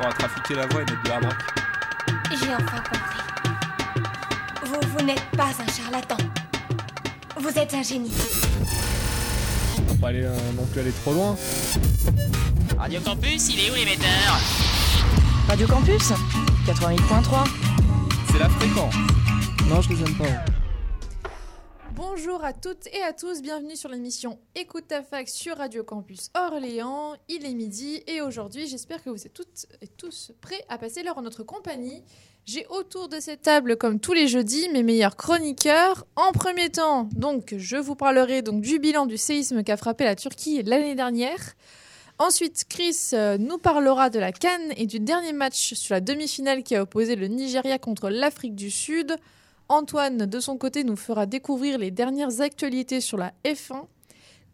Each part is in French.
pourra trafiquer la voie et mettre de la braque. J'ai enfin compris. Vous, vous n'êtes pas un charlatan. Vous êtes un génie. On va pas aller, euh, non plus aller trop loin. Radio Campus, il est où l'émetteur? Radio Campus 88.3. C'est la fréquence. Non, je les aime pas. Bonjour à toutes et à tous, bienvenue sur l'émission Écoute ta fac sur Radio Campus Orléans. Il est midi et aujourd'hui, j'espère que vous êtes toutes et tous prêts à passer l'heure en notre compagnie. J'ai autour de cette table, comme tous les jeudis, mes meilleurs chroniqueurs. En premier temps, donc, je vous parlerai donc du bilan du séisme qui a frappé la Turquie l'année dernière. Ensuite, Chris euh, nous parlera de la Cannes et du dernier match sur la demi-finale qui a opposé le Nigeria contre l'Afrique du Sud. Antoine, de son côté, nous fera découvrir les dernières actualités sur la F1.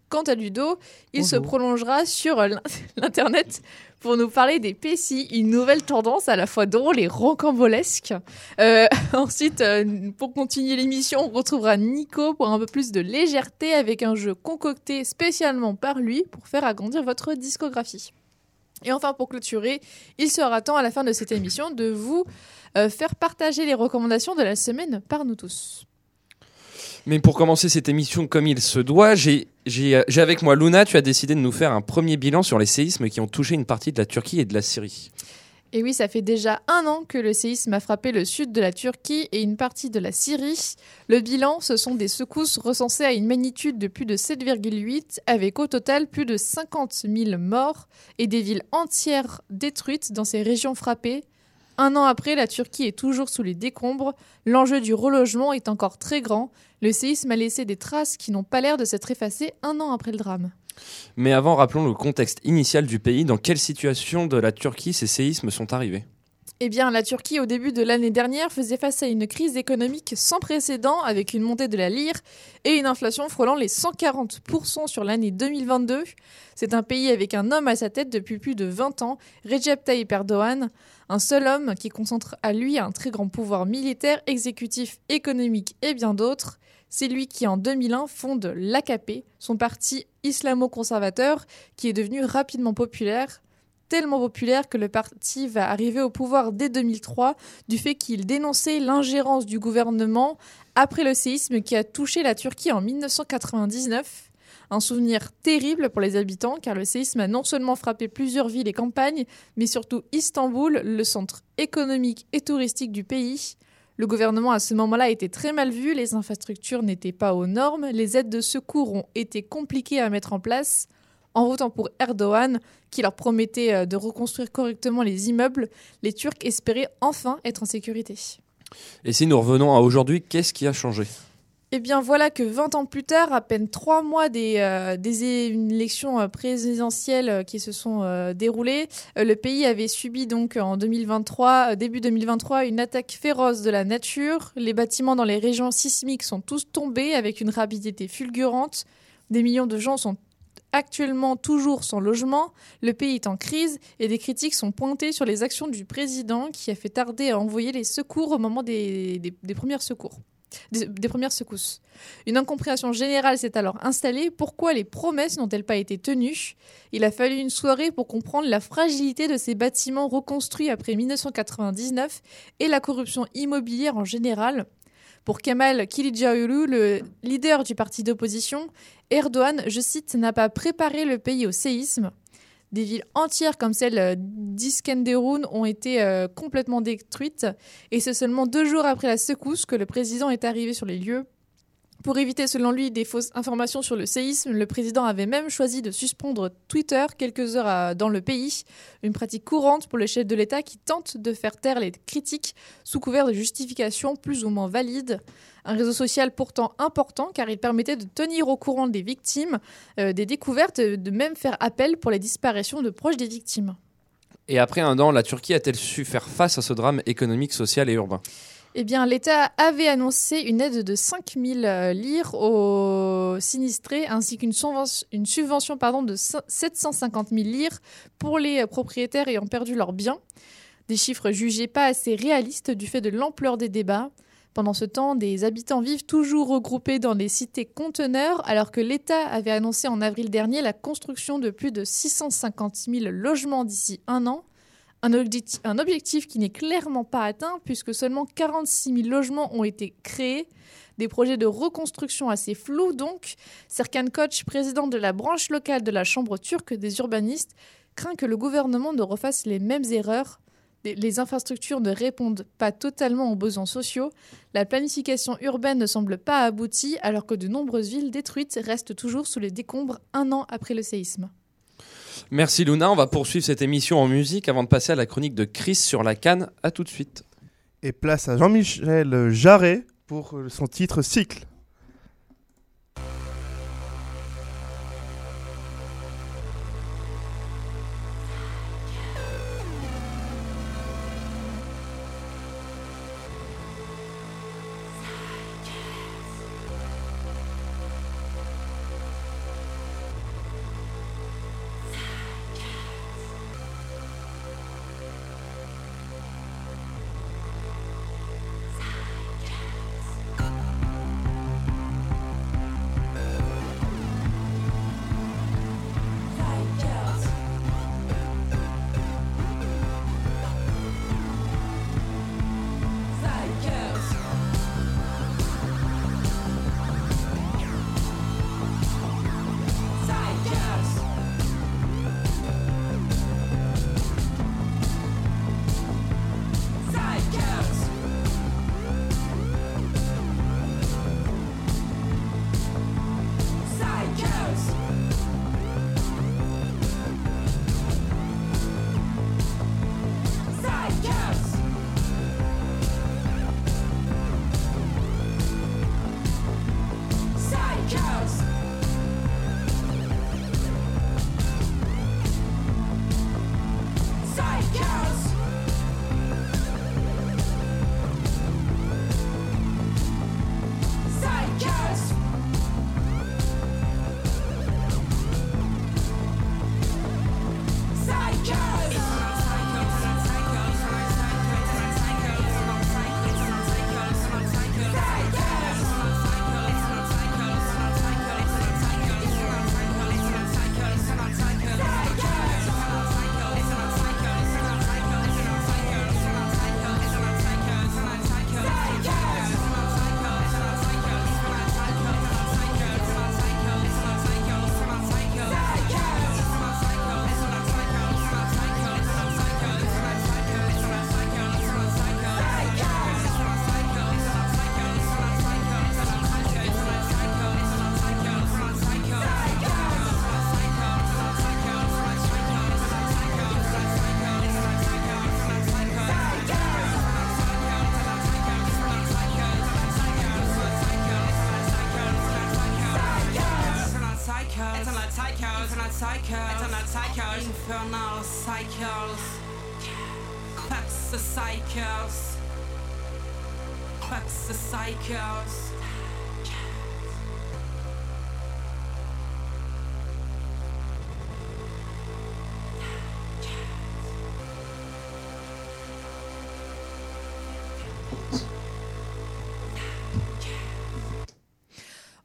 Quant à Ludo, il se prolongera sur l'in- l'Internet pour nous parler des PCI, une nouvelle tendance à la fois drôle et rocambolesque. Euh, ensuite, euh, pour continuer l'émission, on retrouvera Nico pour un peu plus de légèreté avec un jeu concocté spécialement par lui pour faire agrandir votre discographie. Et enfin, pour clôturer, il sera temps à la fin de cette émission de vous euh, faire partager les recommandations de la semaine par nous tous. Mais pour commencer cette émission comme il se doit, j'ai- j'ai avec moi Luna, tu as décidé de nous faire un premier bilan sur les séismes qui ont touché une partie de la Turquie et de la Syrie. Et oui, ça fait déjà un an que le séisme a frappé le sud de la Turquie et une partie de la Syrie. Le bilan, ce sont des secousses recensées à une magnitude de plus de 7,8, avec au total plus de 50 000 morts et des villes entières détruites dans ces régions frappées. Un an après, la Turquie est toujours sous les décombres. L'enjeu du relogement est encore très grand. Le séisme a laissé des traces qui n'ont pas l'air de s'être effacées un an après le drame. Mais avant, rappelons le contexte initial du pays. Dans quelle situation de la Turquie ces séismes sont arrivés? Eh bien, la Turquie, au début de l'année dernière, faisait face à une crise économique sans précédent avec une montée de la lire et une inflation frôlant les 140% sur l'année 2022. C'est un pays avec un homme à sa tête depuis plus de 20 ans, Recep Tayyip Erdogan, un seul homme qui concentre à lui un très grand pouvoir militaire, exécutif, économique et bien d'autres. C'est lui qui, en 2001, fonde l'AKP, son parti islamo-conservateur, qui est devenu rapidement populaire tellement populaire que le parti va arriver au pouvoir dès 2003 du fait qu'il dénonçait l'ingérence du gouvernement après le séisme qui a touché la Turquie en 1999. Un souvenir terrible pour les habitants car le séisme a non seulement frappé plusieurs villes et campagnes, mais surtout Istanbul, le centre économique et touristique du pays. Le gouvernement à ce moment-là était très mal vu, les infrastructures n'étaient pas aux normes, les aides de secours ont été compliquées à mettre en place. En votant pour Erdogan, qui leur promettait euh, de reconstruire correctement les immeubles, les Turcs espéraient enfin être en sécurité. Et si nous revenons à aujourd'hui, qu'est-ce qui a changé? Eh bien voilà que 20 ans plus tard, à peine trois mois des, euh, élections euh, présidentielles euh, qui se sont déroulées, le pays avait subi donc en 2023, euh, début 2023, une attaque féroce de la nature. Les bâtiments dans les régions sismiques sont tous tombés avec une rapidité fulgurante. Des millions de gens sont actuellement toujours sans logement, le pays est en crise et des critiques sont pointées sur les actions du président qui a fait tarder à envoyer les secours au moment des, des, premières secours. Des, premières secousses. Une incompréhension générale s'est alors installée. Pourquoi les promesses n'ont-elles pas été tenues? Il a fallu une soirée pour comprendre la fragilité de ces bâtiments reconstruits après 1999 et la corruption immobilière en général. Pour Kemal Kılıçdaroğlu, le leader du parti d'opposition, Erdogan, je cite, n'a pas préparé le pays au séisme. Des villes entières comme celle euh, d'Iskenderun ont été euh, complètement détruites et c'est seulement deux jours après la secousse que le président est arrivé sur les lieux. Pour éviter, selon lui, des fausses informations sur le séisme, le président avait même choisi de suspendre Twitter quelques heures à- dans le pays, une pratique courante pour le chef de l'État qui tente de faire taire les critiques sous couvert de justifications plus ou moins valides. Un réseau social pourtant important car il permettait de tenir au courant des victimes, euh, des découvertes, de même faire appel pour les disparitions de proches des victimes. Et après un an, la Turquie a-t-elle su faire face à ce drame économique, social et urbain? Eh bien, l'État avait annoncé une aide de 5 000 euh, lire aux sinistrés ainsi qu'une subvention, de 750 000 lire pour les euh, propriétaires ayant perdu leurs biens. Des chiffres jugés pas assez réalistes du fait de l'ampleur des débats. Pendant ce temps, des habitants vivent toujours regroupés dans des cités conteneurs, alors que l'État avait annoncé en avril dernier la construction de plus de 650 000 logements d'ici un an. Un, objecti- un objectif qui n'est clairement pas atteint puisque seulement 46 000 logements ont été créés. Des projets de reconstruction assez flous donc. Serkan Koç, président de la branche locale de la Chambre turque des urbanistes, craint que le gouvernement ne refasse les mêmes erreurs. Les infrastructures ne répondent pas totalement aux besoins sociaux. La planification urbaine ne semble pas aboutie alors que de nombreuses villes détruites restent toujours sous les décombres un an après le séisme. Merci Luna, on va poursuivre cette émission en musique avant de passer à la chronique de Chris sur la canne. À tout de suite. Et place à Jean-Michel Jarret pour son titre Cycle.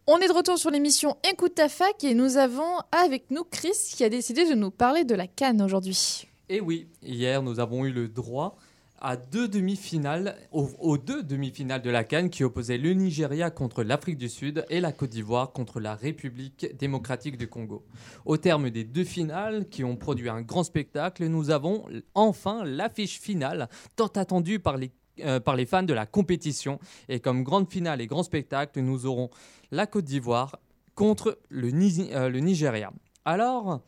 On est de retour sur l'émission Écoute ta fac et nous avons avec nous Chris qui a décidé de nous parler de la canne aujourd'hui. Et oui, hier nous avons eu le droit à deux demi-finales, aux, deux demi-finales de la Cannes qui opposaient le Nigeria contre l'Afrique du Sud et la Côte d'Ivoire contre la République démocratique du Congo. Au terme des deux finales qui ont produit un grand spectacle, nous avons enfin l'affiche finale tant attendue par les euh, par les fans de la compétition. Et comme grande finale et grand spectacle, nous aurons la Côte d'Ivoire contre le, euh, le Nigeria. Alors,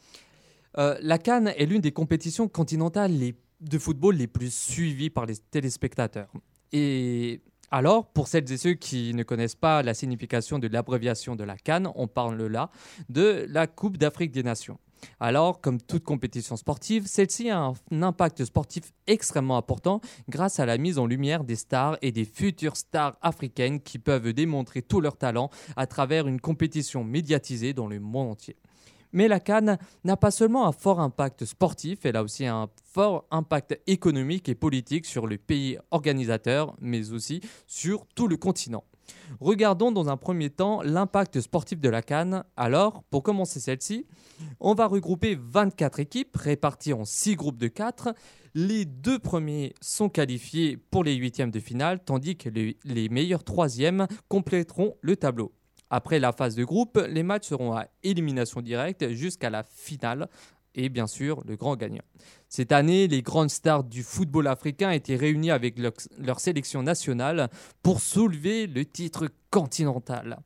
euh, la Cannes est l'une des compétitions continentales les- de football les plus suivies par les téléspectateurs. Et alors, pour celles et ceux qui ne connaissent pas la signification de l'abréviation de la Cannes, on parle là de la Coupe d'Afrique des Nations. Alors, comme toute compétition sportive, celle-ci a un impact sportif extrêmement important grâce à la mise en lumière des stars et des futures stars africaines qui peuvent démontrer tout leur talent à travers une compétition médiatisée dans le monde entier. Mais la Cannes n'a pas seulement un fort impact sportif, elle a aussi un fort impact économique et politique sur le pays organisateur, mais aussi sur tout le continent. Regardons dans un premier temps l'impact sportif de la Cannes. Alors, pour commencer celle-ci, on va regrouper 24 équipes réparties en 6 groupes de 4. Les deux premiers sont qualifiés pour les huitièmes de finale, tandis que les, les meilleurs troisièmes compléteront le tableau. Après la phase de groupe, les matchs seront à élimination directe jusqu'à la finale et bien sûr le grand gagnant. Cette année, les grandes stars du football africain étaient réunies avec leur, leur sélection nationale pour soulever le titre continental.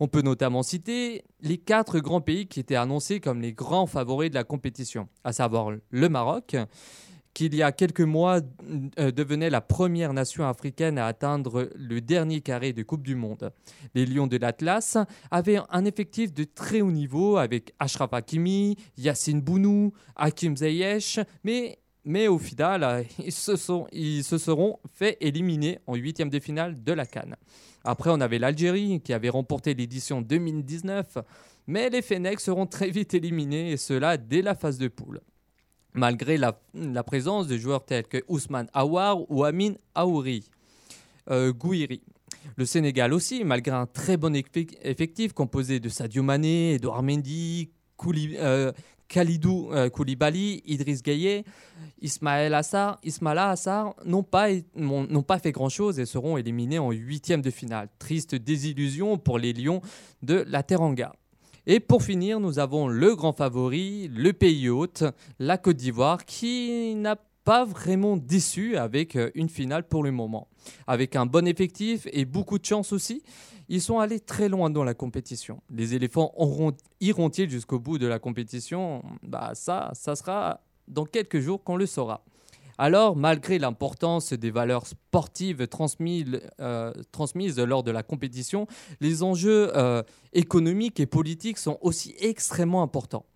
On peut notamment citer les quatre grands pays qui étaient annoncés comme les grands favoris de la compétition, à savoir le Maroc, qui il y a quelques mois euh, devenait la première nation africaine à atteindre le dernier carré de Coupe du Monde. Les Lions de l'Atlas avaient un effectif de très haut niveau avec Ashraf Hakimi, Yassine Bounou, Hakim Ziyech, mais mais au final, euh, ils se, sont, ils se seront fait éliminer en huitième de finale de la Cannes. Après, on avait l'Algérie qui avait remporté l'édition 2019, mais les Fennecs seront très vite éliminés, et cela dès la phase de poule malgré la, présence de joueurs tels que Ousmane Aouar ou Amin Aouri, euh, Gouiri. Le Sénégal aussi, malgré un très bon effectif composé de Sadio Mané, Edouard Mendy, euh, Khalidou euh, Koulibaly, Idriss Gueye, Ismaël Assar, Ismaila Assar n'ont pas, pas fait grand-chose et seront éliminés en huitième de finale. Triste désillusion pour les Lions de la Teranga. Et pour finir, nous avons le grand favori, le pays hôte, la Côte d'Ivoire, qui n'a pas vraiment déçu avec euh, une finale pour le moment. Avec un bon effectif et beaucoup de chance aussi, ils sont allés très loin dans la compétition. Les éléphants iront-ils jusqu'au bout de la compétition? Bah ça, ça sera dans quelques jours qu'on le saura. Alors, malgré l'importance des valeurs sportives transmises, euh, lors de la compétition, les enjeux euh, économiques et politiques sont aussi extrêmement importants.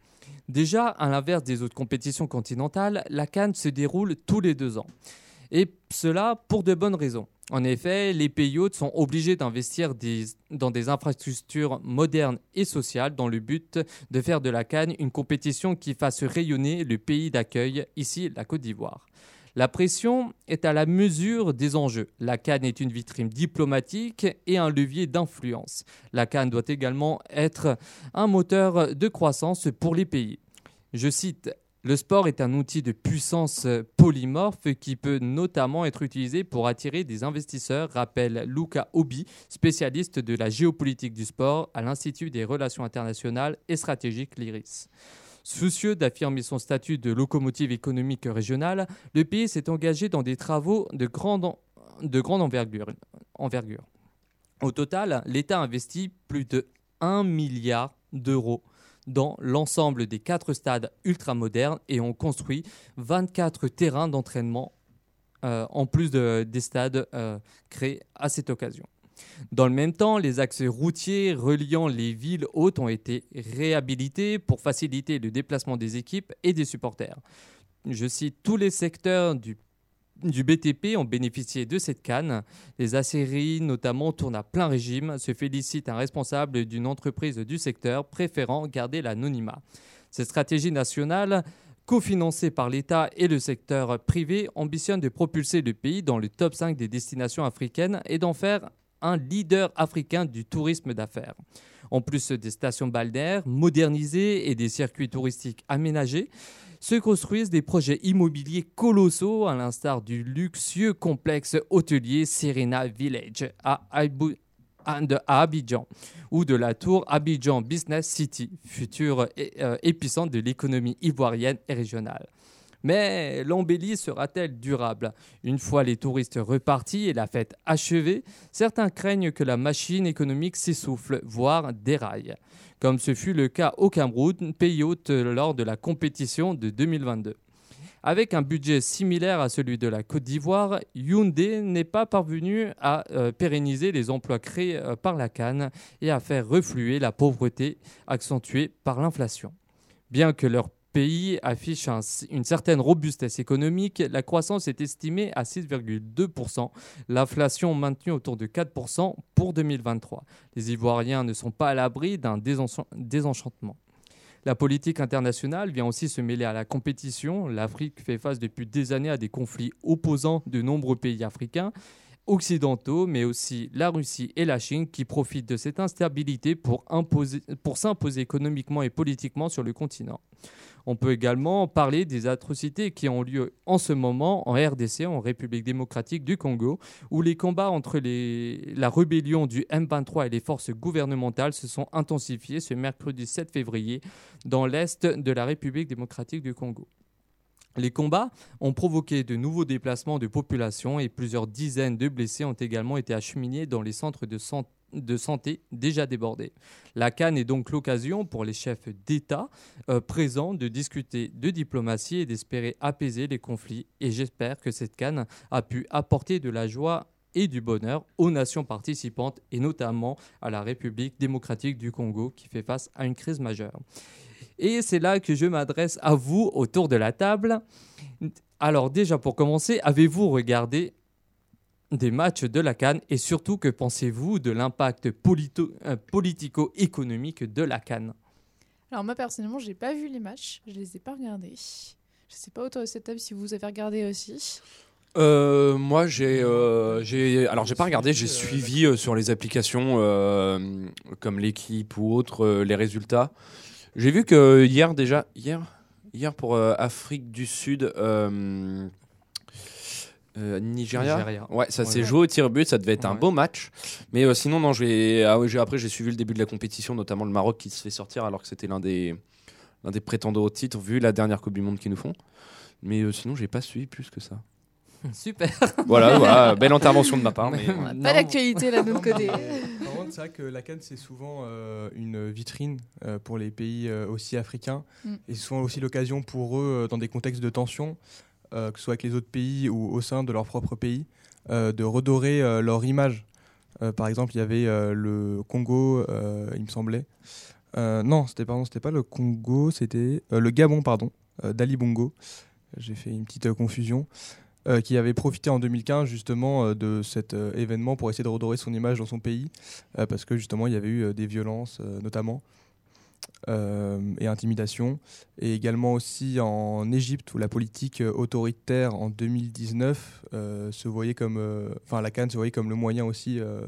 Déjà, à l'inverse des autres compétitions continentales, la Cannes se déroule tous les deux ans. Et cela pour de bonnes raisons. En effet, les pays hôtes sont obligés d'investir dans des infrastructures modernes et sociales dans le but de faire de la Cannes une compétition qui fasse rayonner le pays d'accueil, ici la Côte d'Ivoire. La pression est à la mesure des enjeux. La Cannes est une vitrine diplomatique et un levier d'influence. La Cannes doit également être un moteur de croissance pour les pays. Je cite le sport est un outil de puissance polymorphe qui peut notamment être utilisé pour attirer des investisseurs, rappelle Luca Obi, spécialiste de la géopolitique du sport à l'Institut des relations internationales et stratégiques LIRIS. Soucieux d'affirmer son statut de locomotive économique régionale, le pays s'est engagé dans des travaux de grande, de grande envergure, envergure. Au total, l'État investit plus de 1 milliard d'euros dans l'ensemble des quatre stades ultramodernes et ont construit 24 terrains d'entraînement euh, en plus de, des stades euh, créés à cette occasion. Dans le même temps, les axes routiers reliant les villes hautes ont été réhabilités pour faciliter le déplacement des équipes et des supporters. Je cite tous les secteurs du du BTP ont bénéficié de cette canne. Les acéries, notamment, tournent à plein régime, se félicite un responsable d'une entreprise du secteur préférant garder l'anonymat. Cette stratégie nationale, cofinancée par l'État et le secteur privé, ambitionne de propulser le pays dans le top 5 des destinations africaines et d'en faire un leader africain du tourisme d'affaires. En plus des stations balnéaires modernisées et des circuits touristiques aménagés, se construisent des projets immobiliers colossaux à l'instar du luxueux complexe hôtelier Serena Village à, Abidjan ou de la tour Abidjan Business City, futur euh, épicentre de l'économie ivoirienne et régionale. Mais l'embellie sera-t-elle durable? Une fois les touristes repartis et la fête achevée, certains craignent que la machine économique s'essouffle, voire déraille, comme ce fut le cas au Cameroun, pays hôte lors de la compétition de 2022. Avec un budget similaire à celui de la Côte d'Ivoire, Hyundai n'est pas parvenu à euh, pérenniser les emplois créés euh, par la Cannes et à faire refluer la pauvreté accentuée par l'inflation. Bien que leur pays affiche une certaine robustesse économique. La croissance est estimée à 6,2%, l'inflation maintenue autour de 4% pour 2023. Les Ivoiriens ne sont pas à l'abri d'un désenchantement. La politique internationale vient aussi se mêler à la compétition. L'Afrique fait face depuis des années à des conflits opposants de nombreux pays africains occidentaux, mais aussi la Russie et la Chine qui profitent de cette instabilité pour, imposer- pour s'imposer économiquement et politiquement sur le continent. On peut également parler des atrocités qui ont lieu en ce moment en RDC, en République démocratique du Congo, où les combats entre la rébellion du M23 et les forces gouvernementales se sont intensifiés ce mercredi 7 février dans l'est de la République démocratique du Congo. Les combats ont provoqué de nouveaux déplacements de population et plusieurs dizaines de blessés ont également été acheminés dans les centres de, san- de santé déjà débordés. La Cannes est donc l'occasion pour les chefs d'État euh, présents de discuter de diplomatie et d'espérer apaiser les conflits. Et j'espère que cette Cannes a pu apporter de la joie et du bonheur aux nations participantes et notamment à la République démocratique du Congo qui fait face à une crise majeure. Et c'est là que je m'adresse à vous autour de la table. Alors déjà pour commencer, avez-vous regardé des matchs de la Cannes et surtout que pensez-vous de l'impact euh, politico-économique de la Cannes? Alors moi personnellement, j'ai pas vu les matchs, je les ai pas regardés. Je sais pas autour de cette table si vous avez regardé aussi. Euh, moi, j'ai, euh, j'ai, alors j'ai pas regardé, j'ai suivi euh, sur les applications euh, comme l'équipe ou autres euh, les résultats. J'ai vu que hier déjà, hier, hier pour euh, Afrique du Sud, euh, Nigeria. Nigeria. Ouais, ça s'est Ouais. joué au tir but, ça devait être un beau match. Mais euh, sinon, non, j'ai, ah ouais, après j'ai suivi le début de la compétition, notamment le Maroc qui se fait sortir alors que c'était l'un des, l'un des prétendants au titre vu la dernière Coupe du Monde qu'ils nous font. Mais euh, sinon, j'ai pas suivi plus que ça. Super. Voilà, voilà, belle intervention de ma part. Mais... On a Non. pas d'actualité là de notre côté. Par contre, c'est vrai que la Cannes, c'est souvent euh, une vitrine euh, pour les pays euh, aussi africains. Mm. Et c'est souvent aussi l'occasion pour eux, dans des contextes de tension, euh, que ce soit avec les autres pays ou au sein de leur propre pays, euh, de redorer euh, leur image. Par exemple, il y avait le Congo, il me semblait. Non, c'était pardon, c'était pas le Congo, c'était le Gabon, pardon, d'Ali Bongo. J'ai fait une petite confusion. qui avait profité en 2015 justement de cet événement pour essayer de redorer son image dans son pays, parce que justement il y avait eu des violences notamment et intimidations, et également aussi en Égypte où la politique euh, autoritaire en 2019 euh, se voyait comme, euh, enfin la Cannes se voyait comme le moyen aussi, euh,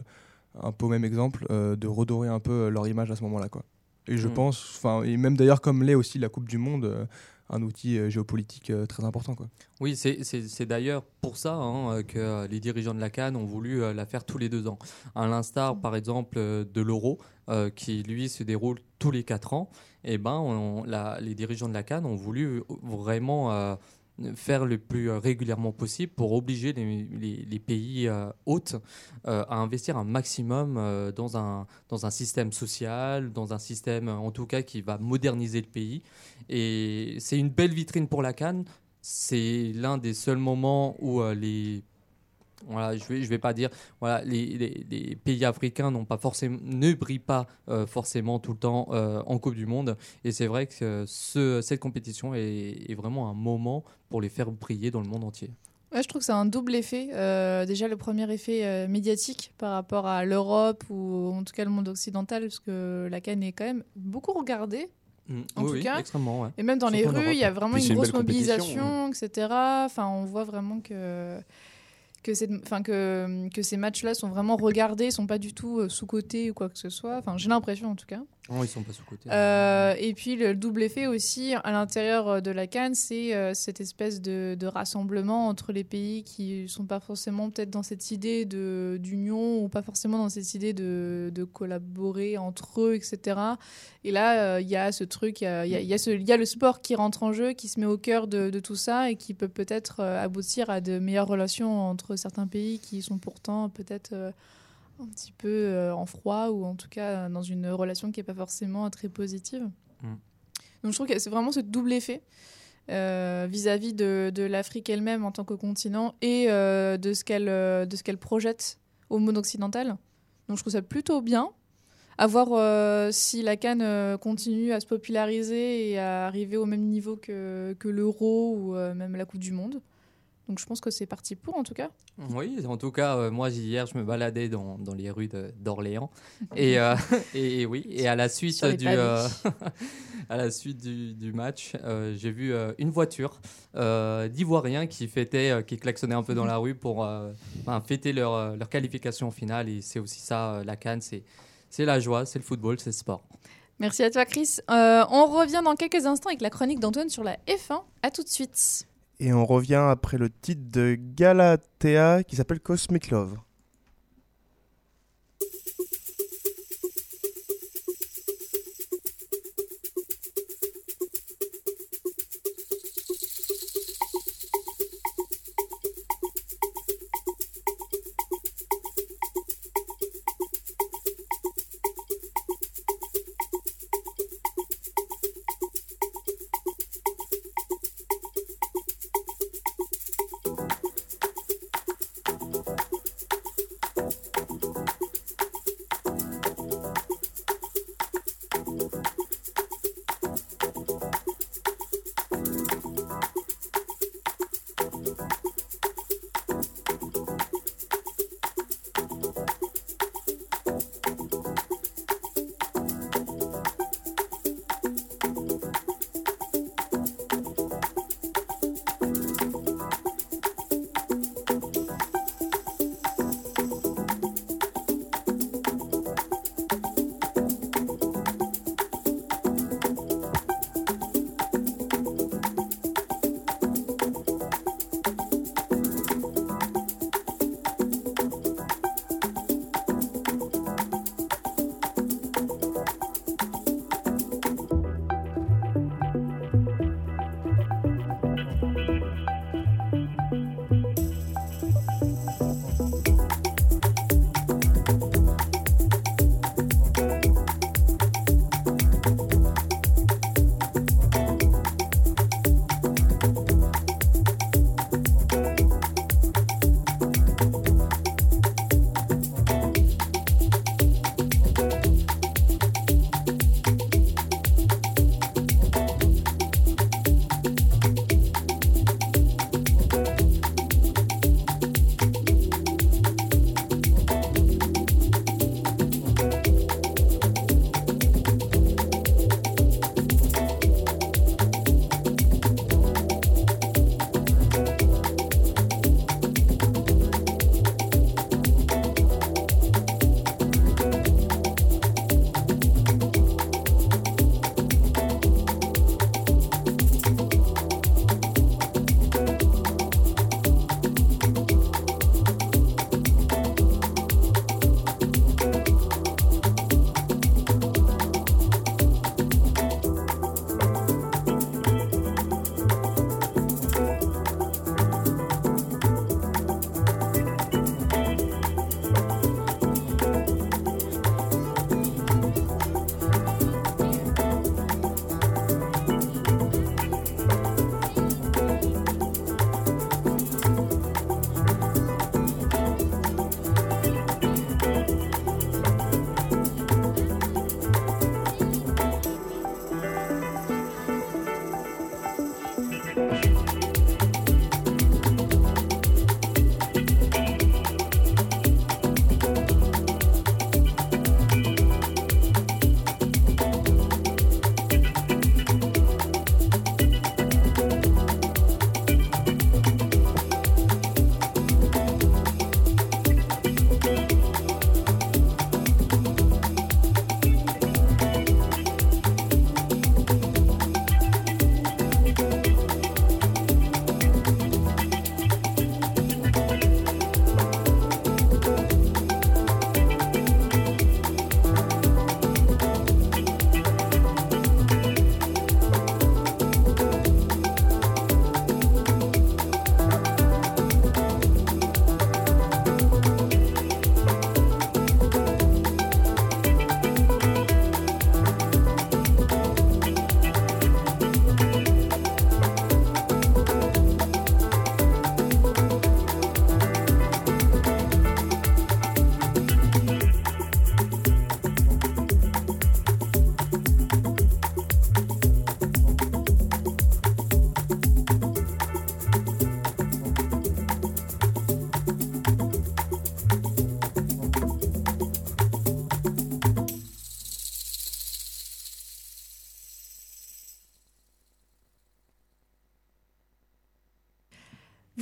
un peu au même exemple, euh, de redorer un peu euh, leur image à ce moment-là quoi. Et je Mm. pense, enfin et même d'ailleurs comme l'est aussi la Coupe du Monde. Un outil euh, géopolitique euh, très important. Quoi. Oui, c'est- d'ailleurs pour ça hein, euh, que les dirigeants de la Cannes ont voulu la faire tous les deux ans. À l'instar, par exemple, de l'euro, euh, qui lui se déroule tous les quatre ans. Et ben, on- la- les dirigeants de la Cannes ont voulu vraiment euh, faire le plus régulièrement possible pour obliger les, les- les pays euh, hôtes euh, à investir un maximum euh, dans, un, dans un système social, dans un système en tout cas qui va moderniser le pays. Et c'est une belle vitrine pour la Cannes. C'est l'un des seuls moments où euh, les voilà, je vais, je vais pas dire, voilà, les, pays africains pas forcément, ne brillent pas euh, forcément tout le temps euh, en Coupe du Monde. Et c'est vrai que ce, cette compétition est, vraiment un moment pour les faire briller dans le monde entier. Ouais, je trouve que c'est un double effet. Déjà, le premier effet médiatique par rapport à l'Europe ou en tout cas le monde occidental, parce que la Cannes est quand même beaucoup regardée. En oui, tout oui, cas, extrêmement. ouais. Et même dans les Surtout en rues, il y a vraiment Puis une grosse mobilisation, etc. Enfin, on voit vraiment que que, cette, enfin, que, que ces matchs-là sont vraiment regardés, sont pas du tout euh, sous-cotés ou quoi que ce soit. Enfin, j'ai l'impression en tout cas. Oh, ils sont pas sous côté. Euh, et puis le double effet aussi à l'intérieur euh, de la Cannes, c'est euh, cette espèce de, de rassemblement entre les pays qui sont pas forcément peut-être dans cette idée de d'union ou pas forcément dans cette idée de, de collaborer entre eux, etc. Et là, euh, il y a ce truc, il y a, il y a- il y a ce- il y a le sport qui rentre en jeu, qui se met au cœur de, de tout ça et qui peut peut-être aboutir à de meilleures relations entre certains pays qui sont pourtant peut-être un petit peu euh, en froid ou en tout cas euh, dans une relation qui n'est pas forcément très positive. Mm. Donc je trouve que c'est vraiment ce double effet euh, vis-à-vis de, de l'Afrique elle-même en tant que continent et euh, de ce qu'elle de ce qu'elle projette au monde occidental. Donc je trouve ça plutôt bien. À voir si la Cannes continue à se populariser et à arriver au même niveau que, que l'euro ou même la Coupe du Monde. Donc je pense que c'est parti pour en tout cas. Oui, en tout cas, euh, moi hier, je me baladais dans, dans les rues d'Orléans et, euh, et, et oui, et à la suite du euh, à la suite du, du match, j'ai vu une voiture d'Ivoiriens qui fêtaient, euh, qui klaxonnaient un peu dans la rue pour ben, fêter leur, leur qualification finale. Et c'est aussi ça, la Cannes, c'est c'est la joie, c'est le football, c'est le sport. Merci à toi Chris. On revient dans quelques instants avec la chronique d'Antoine sur la F1. À tout de suite. Et on revient après le titre de Galatea qui s'appelle Cosmic Love.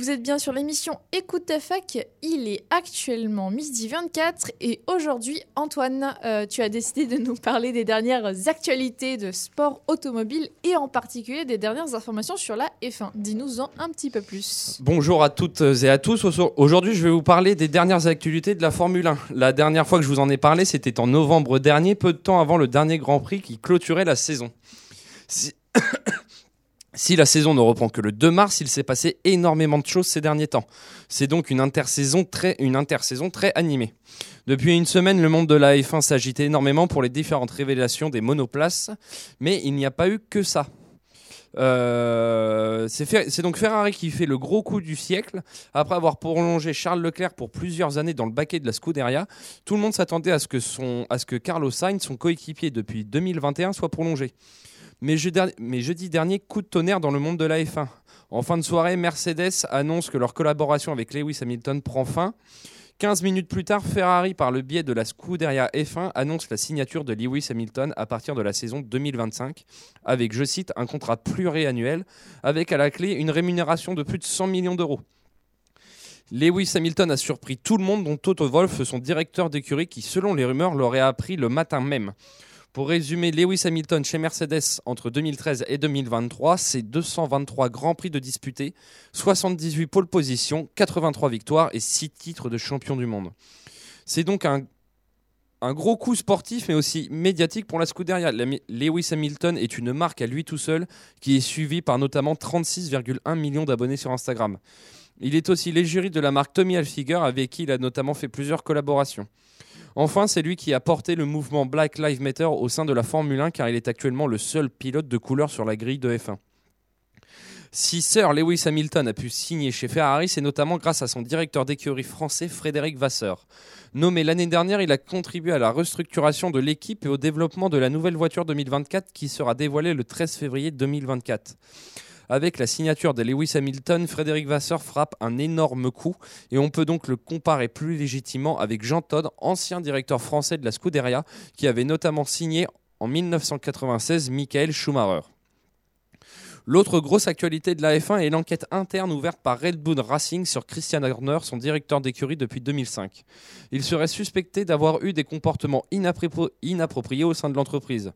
Vous êtes bien sur l'émission Écoute ta fac. Il est actuellement midi 24 et aujourd'hui, Antoine, euh, tu as décidé de nous parler des dernières actualités de sport automobile et en particulier des dernières informations sur la F1. Dis-nous-en un petit peu plus. Bonjour à toutes et à tous. Aujourd'hui, je vais vous parler des dernières actualités de la Formule 1. La dernière fois que je vous en ai parlé, c'était en novembre dernier, peu de temps avant le dernier Grand Prix qui clôturait la saison. Si... Si la saison ne reprend que le 2 mars, il s'est passé énormément de choses ces derniers temps. C'est donc une intersaison très, animée. Depuis une semaine, le monde de la F1 s'agitait énormément pour les différentes révélations des monoplaces, mais il n'y a pas eu que ça. Euh, c'est donc Ferrari qui fait le gros coup du siècle. Après avoir prolongé Charles Leclerc pour plusieurs années dans le baquet de la Scuderia, tout le monde s'attendait à, à ce que Carlos Sainz, son coéquipier depuis 2021, soit prolongé. Mais, jeudi dernier, coup de tonnerre dans le monde de la F1. En fin de soirée, Mercedes annonce que leur collaboration avec Lewis Hamilton prend fin. 15 minutes plus tard, Ferrari, par le biais de la Scuderia F1, annonce la signature de Lewis Hamilton à partir de la saison 2025, avec, je cite, un contrat pluriannuel, avec à la clé une rémunération de plus de 100 millions d'euros. Lewis Hamilton a surpris tout le monde, dont Toto Wolff, son directeur d'écurie, qui, selon les rumeurs, l'aurait appris le matin même. Pour résumer, Lewis Hamilton chez Mercedes entre 2013 et 2023, c'est 223 grands prix de disputés, 78 pole positions, 83 victoires et 6 titres de champion du monde. C'est donc un, gros coup sportif mais aussi médiatique pour la Scuderia. Lewis Hamilton est une marque à lui tout seul qui est suivie par notamment 36,1 millions d'abonnés sur Instagram. Il est aussi l'égérie de la marque Tommy Hilfiger avec qui il a notamment fait plusieurs collaborations. Enfin, c'est lui qui a porté le mouvement Black Lives Matter au sein de la Formule 1 car il est actuellement le seul pilote de couleur sur la grille de F1. Si Sir Lewis Hamilton a pu signer chez Ferrari, c'est notamment grâce à son directeur d'écurie français Frédéric Vasseur. Nommé l'année dernière, il a contribué à la restructuration de l'équipe et au développement de la nouvelle voiture 2024 qui sera dévoilée le 13 février 2024. Avec la signature de Lewis Hamilton, Frédéric Vasseur frappe un énorme coup et on peut donc le comparer plus légitimement avec Jean Todt, ancien directeur français de la Scuderia, qui avait notamment signé en 1996 Michael Schumacher. L'autre grosse actualité de la F1 est l'enquête interne ouverte par Red Bull Racing sur Christian Horner, son directeur d'écurie depuis 2005. Il serait suspecté d'avoir eu des comportements inappropriés au sein de l'entreprise.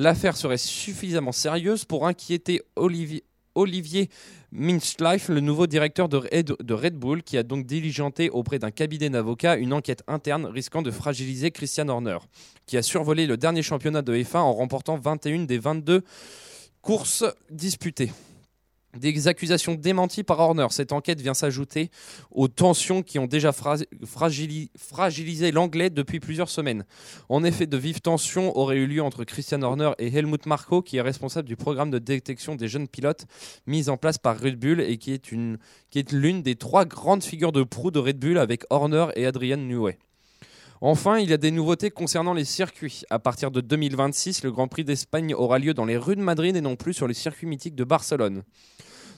L'affaire serait suffisamment sérieuse pour inquiéter Olivier, Olivier le nouveau directeur de Red, Bull, qui a donc diligenté auprès d'un cabinet d'avocats une enquête interne risquant de fragiliser Christian Horner, qui a survolé le dernier championnat de F1 en remportant 21 des 22 courses disputées. Des accusations démenties par Horner. Cette enquête vient s'ajouter aux tensions qui ont déjà fragilisé l'anglais depuis plusieurs semaines. En effet, de vives tensions auraient eu lieu entre Christian Horner et Helmut Marko, qui est responsable du programme de détection des jeunes pilotes mis en place par Red Bull et qui est l'une des trois grandes figures de proue de Red Bull avec Horner et Adrian Newey. Enfin, il y a des nouveautés concernant les circuits. À partir de 2026, le Grand Prix d'Espagne aura lieu dans les rues de Madrid et non plus sur les circuits mythiques de Barcelone.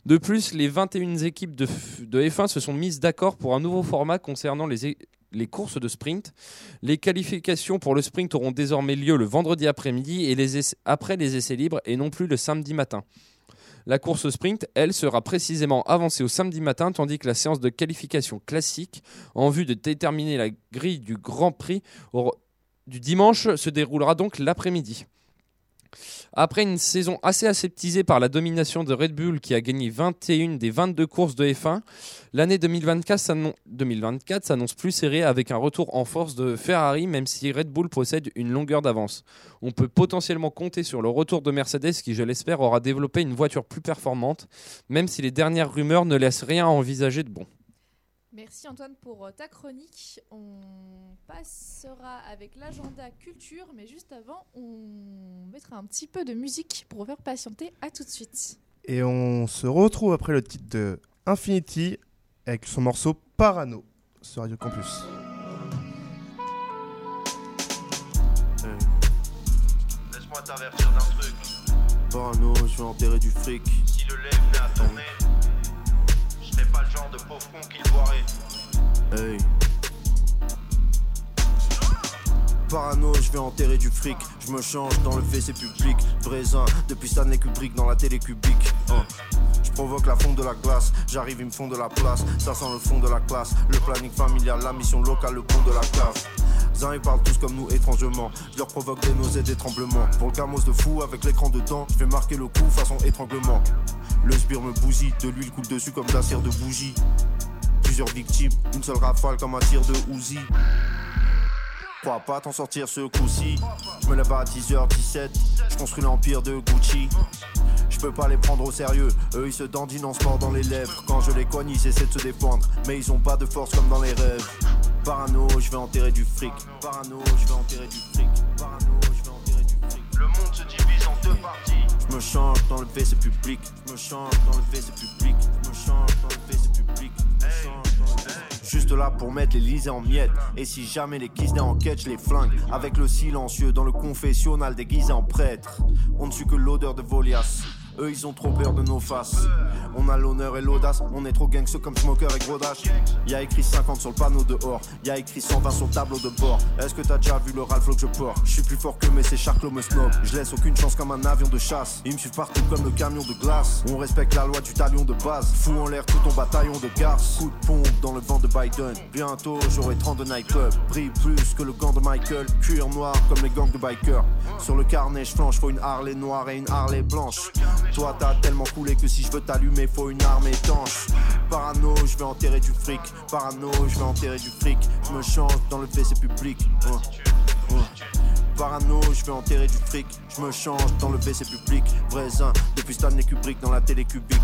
De plus, les 21 équipes de, F1 se sont mises d'accord pour un nouveau format concernant les, courses de sprint. Les qualifications pour le sprint auront désormais lieu le vendredi après-midi et après les essais libres et non plus le samedi matin. La course sprint, elle, sera précisément avancée au samedi matin, tandis que la séance de qualification classique, en vue de déterminer la grille du Grand Prix du dimanche, se déroulera donc l'après-midi. Après une saison assez aseptisée par la domination de Red Bull qui a gagné 21 des 22 courses de F1, l'année 2024 s'annonce plus serrée avec un retour en force de Ferrari même si Red Bull possède une longueur d'avance. On peut potentiellement compter sur le retour de Mercedes qui, je l'espère, aura développé une voiture plus performante, même si les dernières rumeurs ne laissent rien à envisager de bon. Merci Antoine pour euh, ta chronique. On passera avec l'agenda culture, mais juste avant, on mettra un petit peu de musique pour vous faire patienter. À tout de suite. Et on se retrouve après le titre de Infinity avec son morceau Parano sur Radio Campus. Laisse-moi t'avertir d'un truc. Parano, je vais enterrer du fric. Si le lait venait à tourner pas le de pauvre con qu'il voirait. Hey. Parano, je vais enterrer du fric. Je me change dans le WC public. Brésin, depuis Stanley Kubrick dans la télé cubique. Oh. Je provoque la fonte de la glace, j'arrive, ils me font de la place. Ça sent le fond de la classe, le planning familial, la mission locale, le pont de la cave. Zin, ils parlent tous comme nous étrangement. Je leur provoque des nausées, des tremblements. Pour camos de fou, avec l'écran dedans, je vais marquer le coup façon étranglement. Le sbire me bousille, de l'huile coule dessus comme de la cire de bougie. Plusieurs victimes, une seule rafale comme un tir de Uzi. Crois pas t'en sortir ce coup-ci. Je me lève à 10h17, je construis l'empire de Gucci. Je peux pas les prendre au sérieux, eux ils se dandinent en sport dans les lèvres. Quand je les cogne, ils essaient de se défendre, mais ils ont pas de force comme dans les rêves. Parano, je vais enterrer du fric. Parano, je vais enterrer du fric. Parano, je vais enterrer du fric. Le monde se divise en deux parties. Je me change dans le WC public. Je me change dans le WC public. Je me change dans le WC public. Juste là pour mettre l'Elysée en miettes. Et si jamais les Kisney enquêtent, je les flingue. Avec le silencieux dans le confessionnal déguisé en prêtre. On ne suit que l'odeur de Volias. Eux ils ont trop peur de nos faces. On a l'honneur et l'audace, on est trop gangsters comme Smoker et Gros Dash. Y'a écrit 50 sur le panneau dehors, y'a écrit 120 sur le tableau de bord. Est-ce que t'as déjà vu le Ralph que je porte? Je suis plus fort que mes ces charclos me snob. Je laisse aucune chance comme un avion de chasse. Ils me suivent partout comme le camion de glace. On respecte la loi du talion de base. Fous en l'air tout ton bataillon de garces. Coup de pompe dans le vent de Biden. Bientôt j'aurai 30 de nightclub. Brille plus que le gant de Michael. Cuir noir comme les gangs de bikers. Sur le carnet je flanche, faut une Harley noire et une Harley blanche. Toi t'as tellement coulé que si je veux t'allumer, faut une arme étanche. Parano, je vais enterrer du fric. Parano, je vais enterrer du fric. Je me change dans le WC public. Parano, je vais enterrer du fric. Je me change dans le WC public. Vrai depuis Stanley Kubrick dans la télé cubique.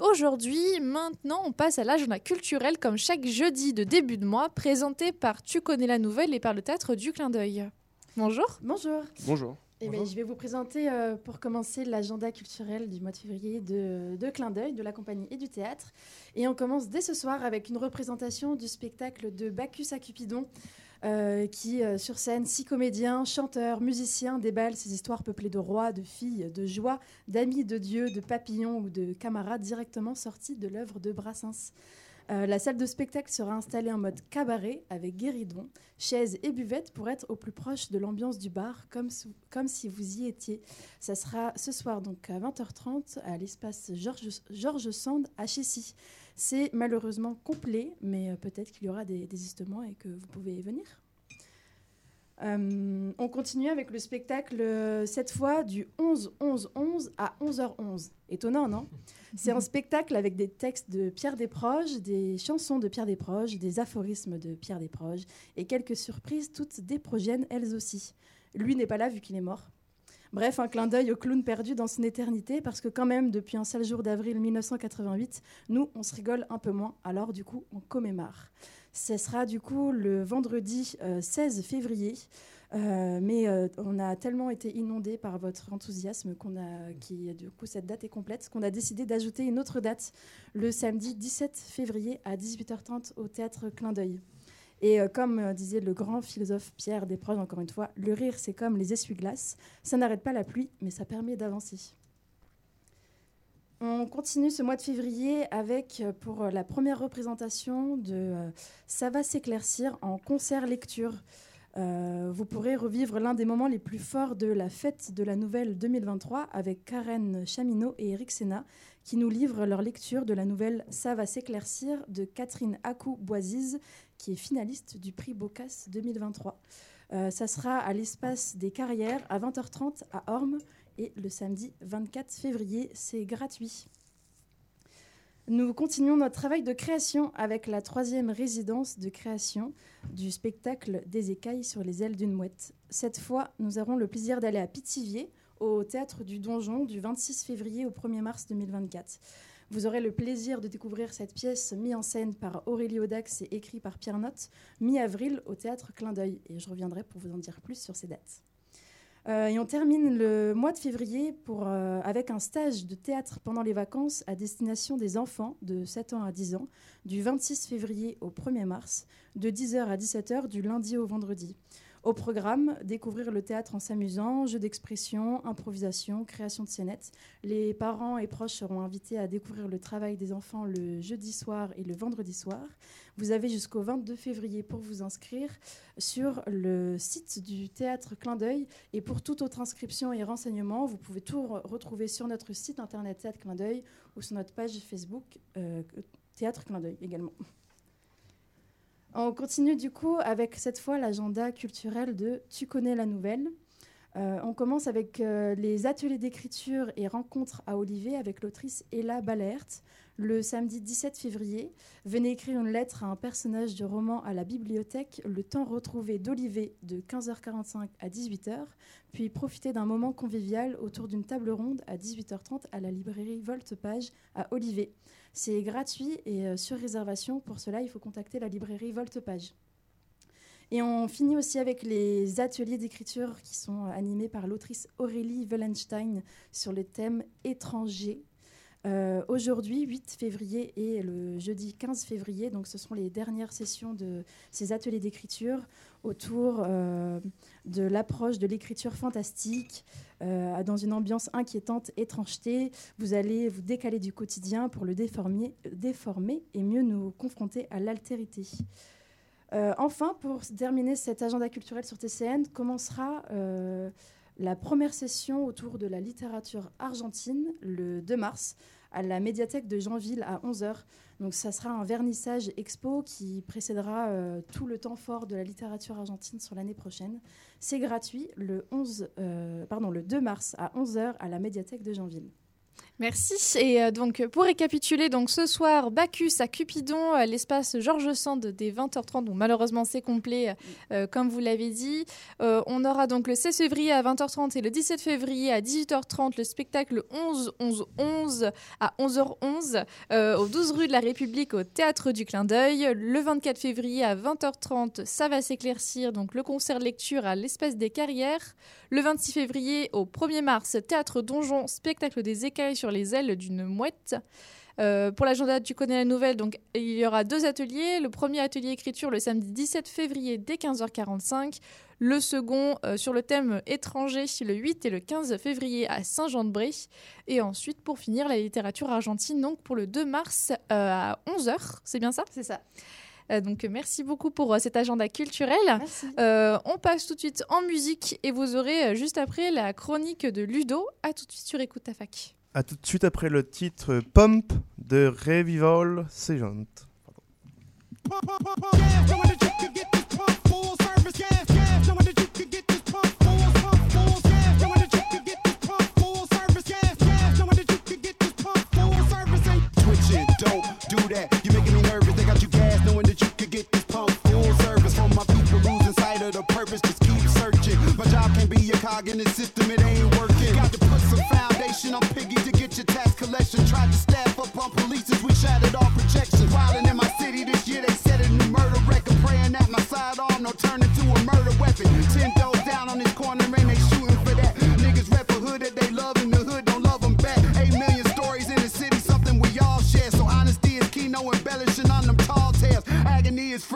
Aujourd'hui, maintenant, on passe à l'agenda culturel comme chaque jeudi de début de mois, présenté par Tu connais la nouvelle et par le théâtre du clin d'œil. Bonjour. Bonjour. Bonjour. Eh ben, je vais vous présenter euh, pour commencer l'agenda culturel du mois de février de, de Clin d'œil, de la compagnie et du théâtre. Et on commence dès ce soir avec une représentation du spectacle de Bacchus à Cupidon, euh, qui, euh, sur scène, six comédiens, chanteurs, musiciens déballent ces histoires peuplées de rois, de filles, de joie, d'amis de Dieu, de papillons ou de camarades directement sortis de l'œuvre de Brassens. Euh, la salle de spectacle sera installée en mode cabaret avec guéridon, chaises et buvettes pour être au plus proche de l'ambiance du bar, comme, si vous y étiez. Ça sera ce soir donc à 20h30 à l'espace Georges Georges Sand à Chessy. C'est malheureusement complet, mais euh, peut-être qu'il y aura des désistements et que vous pouvez venir. Euh, on continue avec le spectacle, euh, cette fois du 11-11-11 à 11h11. Étonnant, non? C'est un spectacle avec des textes de Pierre Desproges, des chansons de Pierre Desproges, des aphorismes de Pierre Desproges et quelques surprises, toutes desprogiennes elles aussi. Lui n'est pas là vu qu'il est mort. Bref, un clin d'œil au clown perdu dans son éternité, parce que quand même, depuis un sale jour d'avril 1988, nous, on se rigole un peu moins, alors du coup, on commémore. Ce sera du coup le vendredi euh, 16 février. Euh, mais euh, on a tellement été inondé par votre enthousiasme qu'on a, qui du coup cette date est complète, qu'on a décidé d'ajouter une autre date le samedi 17 février à 18h30 au théâtre Clin d'œil. Et euh, comme euh, disait le grand philosophe Pierre Desproges, encore une fois, le rire c'est comme les essuie-glaces, ça n'arrête pas la pluie, mais ça permet d'avancer. On continue ce mois de février avec, euh, pour la première représentation de Ça va s'éclaircir en concert lecture. Vous pourrez revivre l'un des moments les plus forts de la fête de la nouvelle 2023 avec Karen Chaminot et Eric Sena qui nous livrent leur lecture de la nouvelle Ça va s'éclaircir de Catherine Akou-Boisiz qui est finaliste du prix Bocas 2023. Euh, ça sera à l'espace des carrières à 20h30 à Orme et le samedi 24 février, c'est gratuit. Nous continuons notre travail de création avec la troisième résidence de création du spectacle Des écailles sur les ailes d'une mouette. Cette fois, nous aurons le plaisir d'aller à Pithiviers, au théâtre du Donjon, du 26 février au 1er mars 2024. Vous aurez le plaisir de découvrir cette pièce mise en scène par Aurélie Audax et écrite par Pierre Notte, mi-avril au théâtre Clin d'œil. Et je reviendrai pour vous en dire plus sur ces dates. Euh, et on termine le mois de février pour, euh, avec un stage de théâtre pendant les vacances à destination des enfants de 7 ans à 10 ans, du 26 février au 1er mars, de 10h à 17h, du lundi au vendredi. Au programme, découvrir le théâtre en s'amusant, jeux d'expression, improvisation, création de scénettes. Les parents et proches seront invités à découvrir le travail des enfants le jeudi soir et le vendredi soir. Vous avez jusqu'au 22 février pour vous inscrire sur le site du théâtre Clin d'œil. Et pour toute autre inscription et renseignement, vous pouvez tout re- retrouver sur notre site internet Théâtre Clin d'œil ou sur notre page Facebook euh, Théâtre Clin d'œil également. On continue du coup avec cette fois l'agenda culturel de Tu connais la nouvelle. Euh, on commence avec euh, les ateliers d'écriture et rencontres à Olivet avec l'autrice Ella Balert. Le samedi 17 février, venez écrire une lettre à un personnage du roman à la bibliothèque Le temps retrouvé d'Olivet de 15h45 à 18h, puis profitez d'un moment convivial autour d'une table ronde à 18h30 à la librairie Voltepage à Olivet. C'est gratuit et euh, sur réservation. Pour cela, il faut contacter la librairie Voltepage. Et on finit aussi avec les ateliers d'écriture qui sont euh, animés par l'autrice Aurélie Wellenstein sur le thème étranger. Euh, Aujourd'hui, 8 février et le jeudi 15 février, donc ce sont les dernières sessions de ces ateliers d'écriture autour euh, de l'approche de l'écriture fantastique euh, dans une ambiance inquiétante, étrangeté. Vous allez vous décaler du quotidien pour le déformer, déformer et mieux nous confronter à l'altérité. Enfin, pour terminer cet agenda culturel sur TCN, commencera la première session autour de la littérature argentine le 2 mars à la médiathèque de Janville à 11h. Donc ça sera un vernissage expo qui précédera euh, tout le temps fort de la littérature argentine sur l'année prochaine. C'est gratuit le, 11, euh, pardon, le 2 mars à 11h à la médiathèque de Janville. Merci. Et euh, donc, pour récapituler, donc ce soir, Bacchus à Cupidon, à l'espace Georges Sand dès 20h30. Bon, malheureusement, c'est complet, euh, comme vous l'avez dit. Euh, on aura donc le 16 février à 20h30 et le 17 février à 18h30 le spectacle 11 11 11 à 11h11 euh, au 12 rue de la République au Théâtre du Clin d'œil. Le 24 février à 20h30, ça va s'éclaircir, donc le concert lecture à l'espace des carrières. Le 26 février au 1er mars, Théâtre Donjon, spectacle des sur les ailes d'une mouette. Euh, pour l'agenda, tu connais la nouvelle, donc il y aura deux ateliers. Le premier atelier écriture le samedi 17 février dès 15h45. Le second euh, sur le thème étranger le 8 et le 15 février à Saint-Jean-de-Bray. Et ensuite, pour finir, la littérature argentine, donc pour le 2 mars euh, à 11h. C'est bien ça? C'est ça. Donc merci beaucoup pour cet agenda culturel. On passe tout de suite en musique et vous aurez juste après la chronique de Ludo. À tout de suite sur Écoute ta fac. A tout de suite après le titre Pump de Revival working. Foundation on Piggy to get your tax collection. Tried to staff up on police as we shattered all projections. Wildin' in my city this year, they set a murder record. Praying that my sidearm no turn into a murder weapon. Ten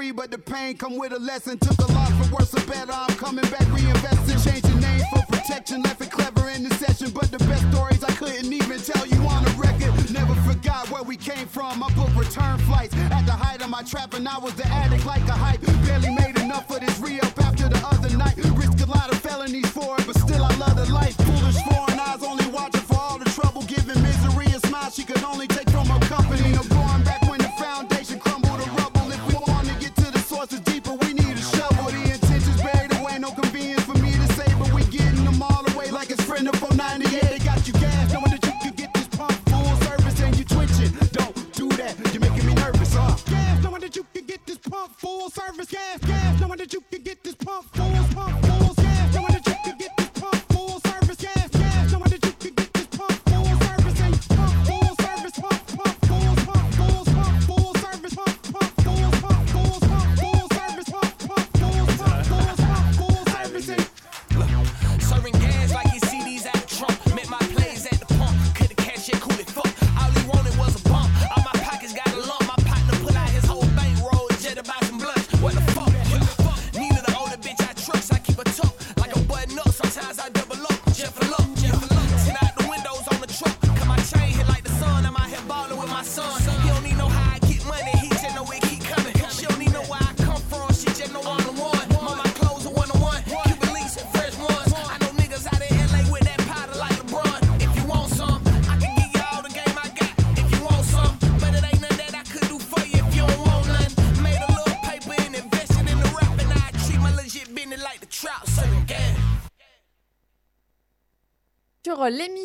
free, but the pain come with a lesson. Took a lot for worse or better. I'm coming back, reinvesting. Changing name for protection, left it clever in the session. But the best stories I couldn't even tell you on the record. Never forgot where we came from. I booked return flights at the height of my trap, and I was the addict like a hype. Barely made enough for this re up after the other night. Risk a lot of felonies for it, but still I love the life. Foolish foreign eyes only watching for all the trouble, giving misery a smile she could only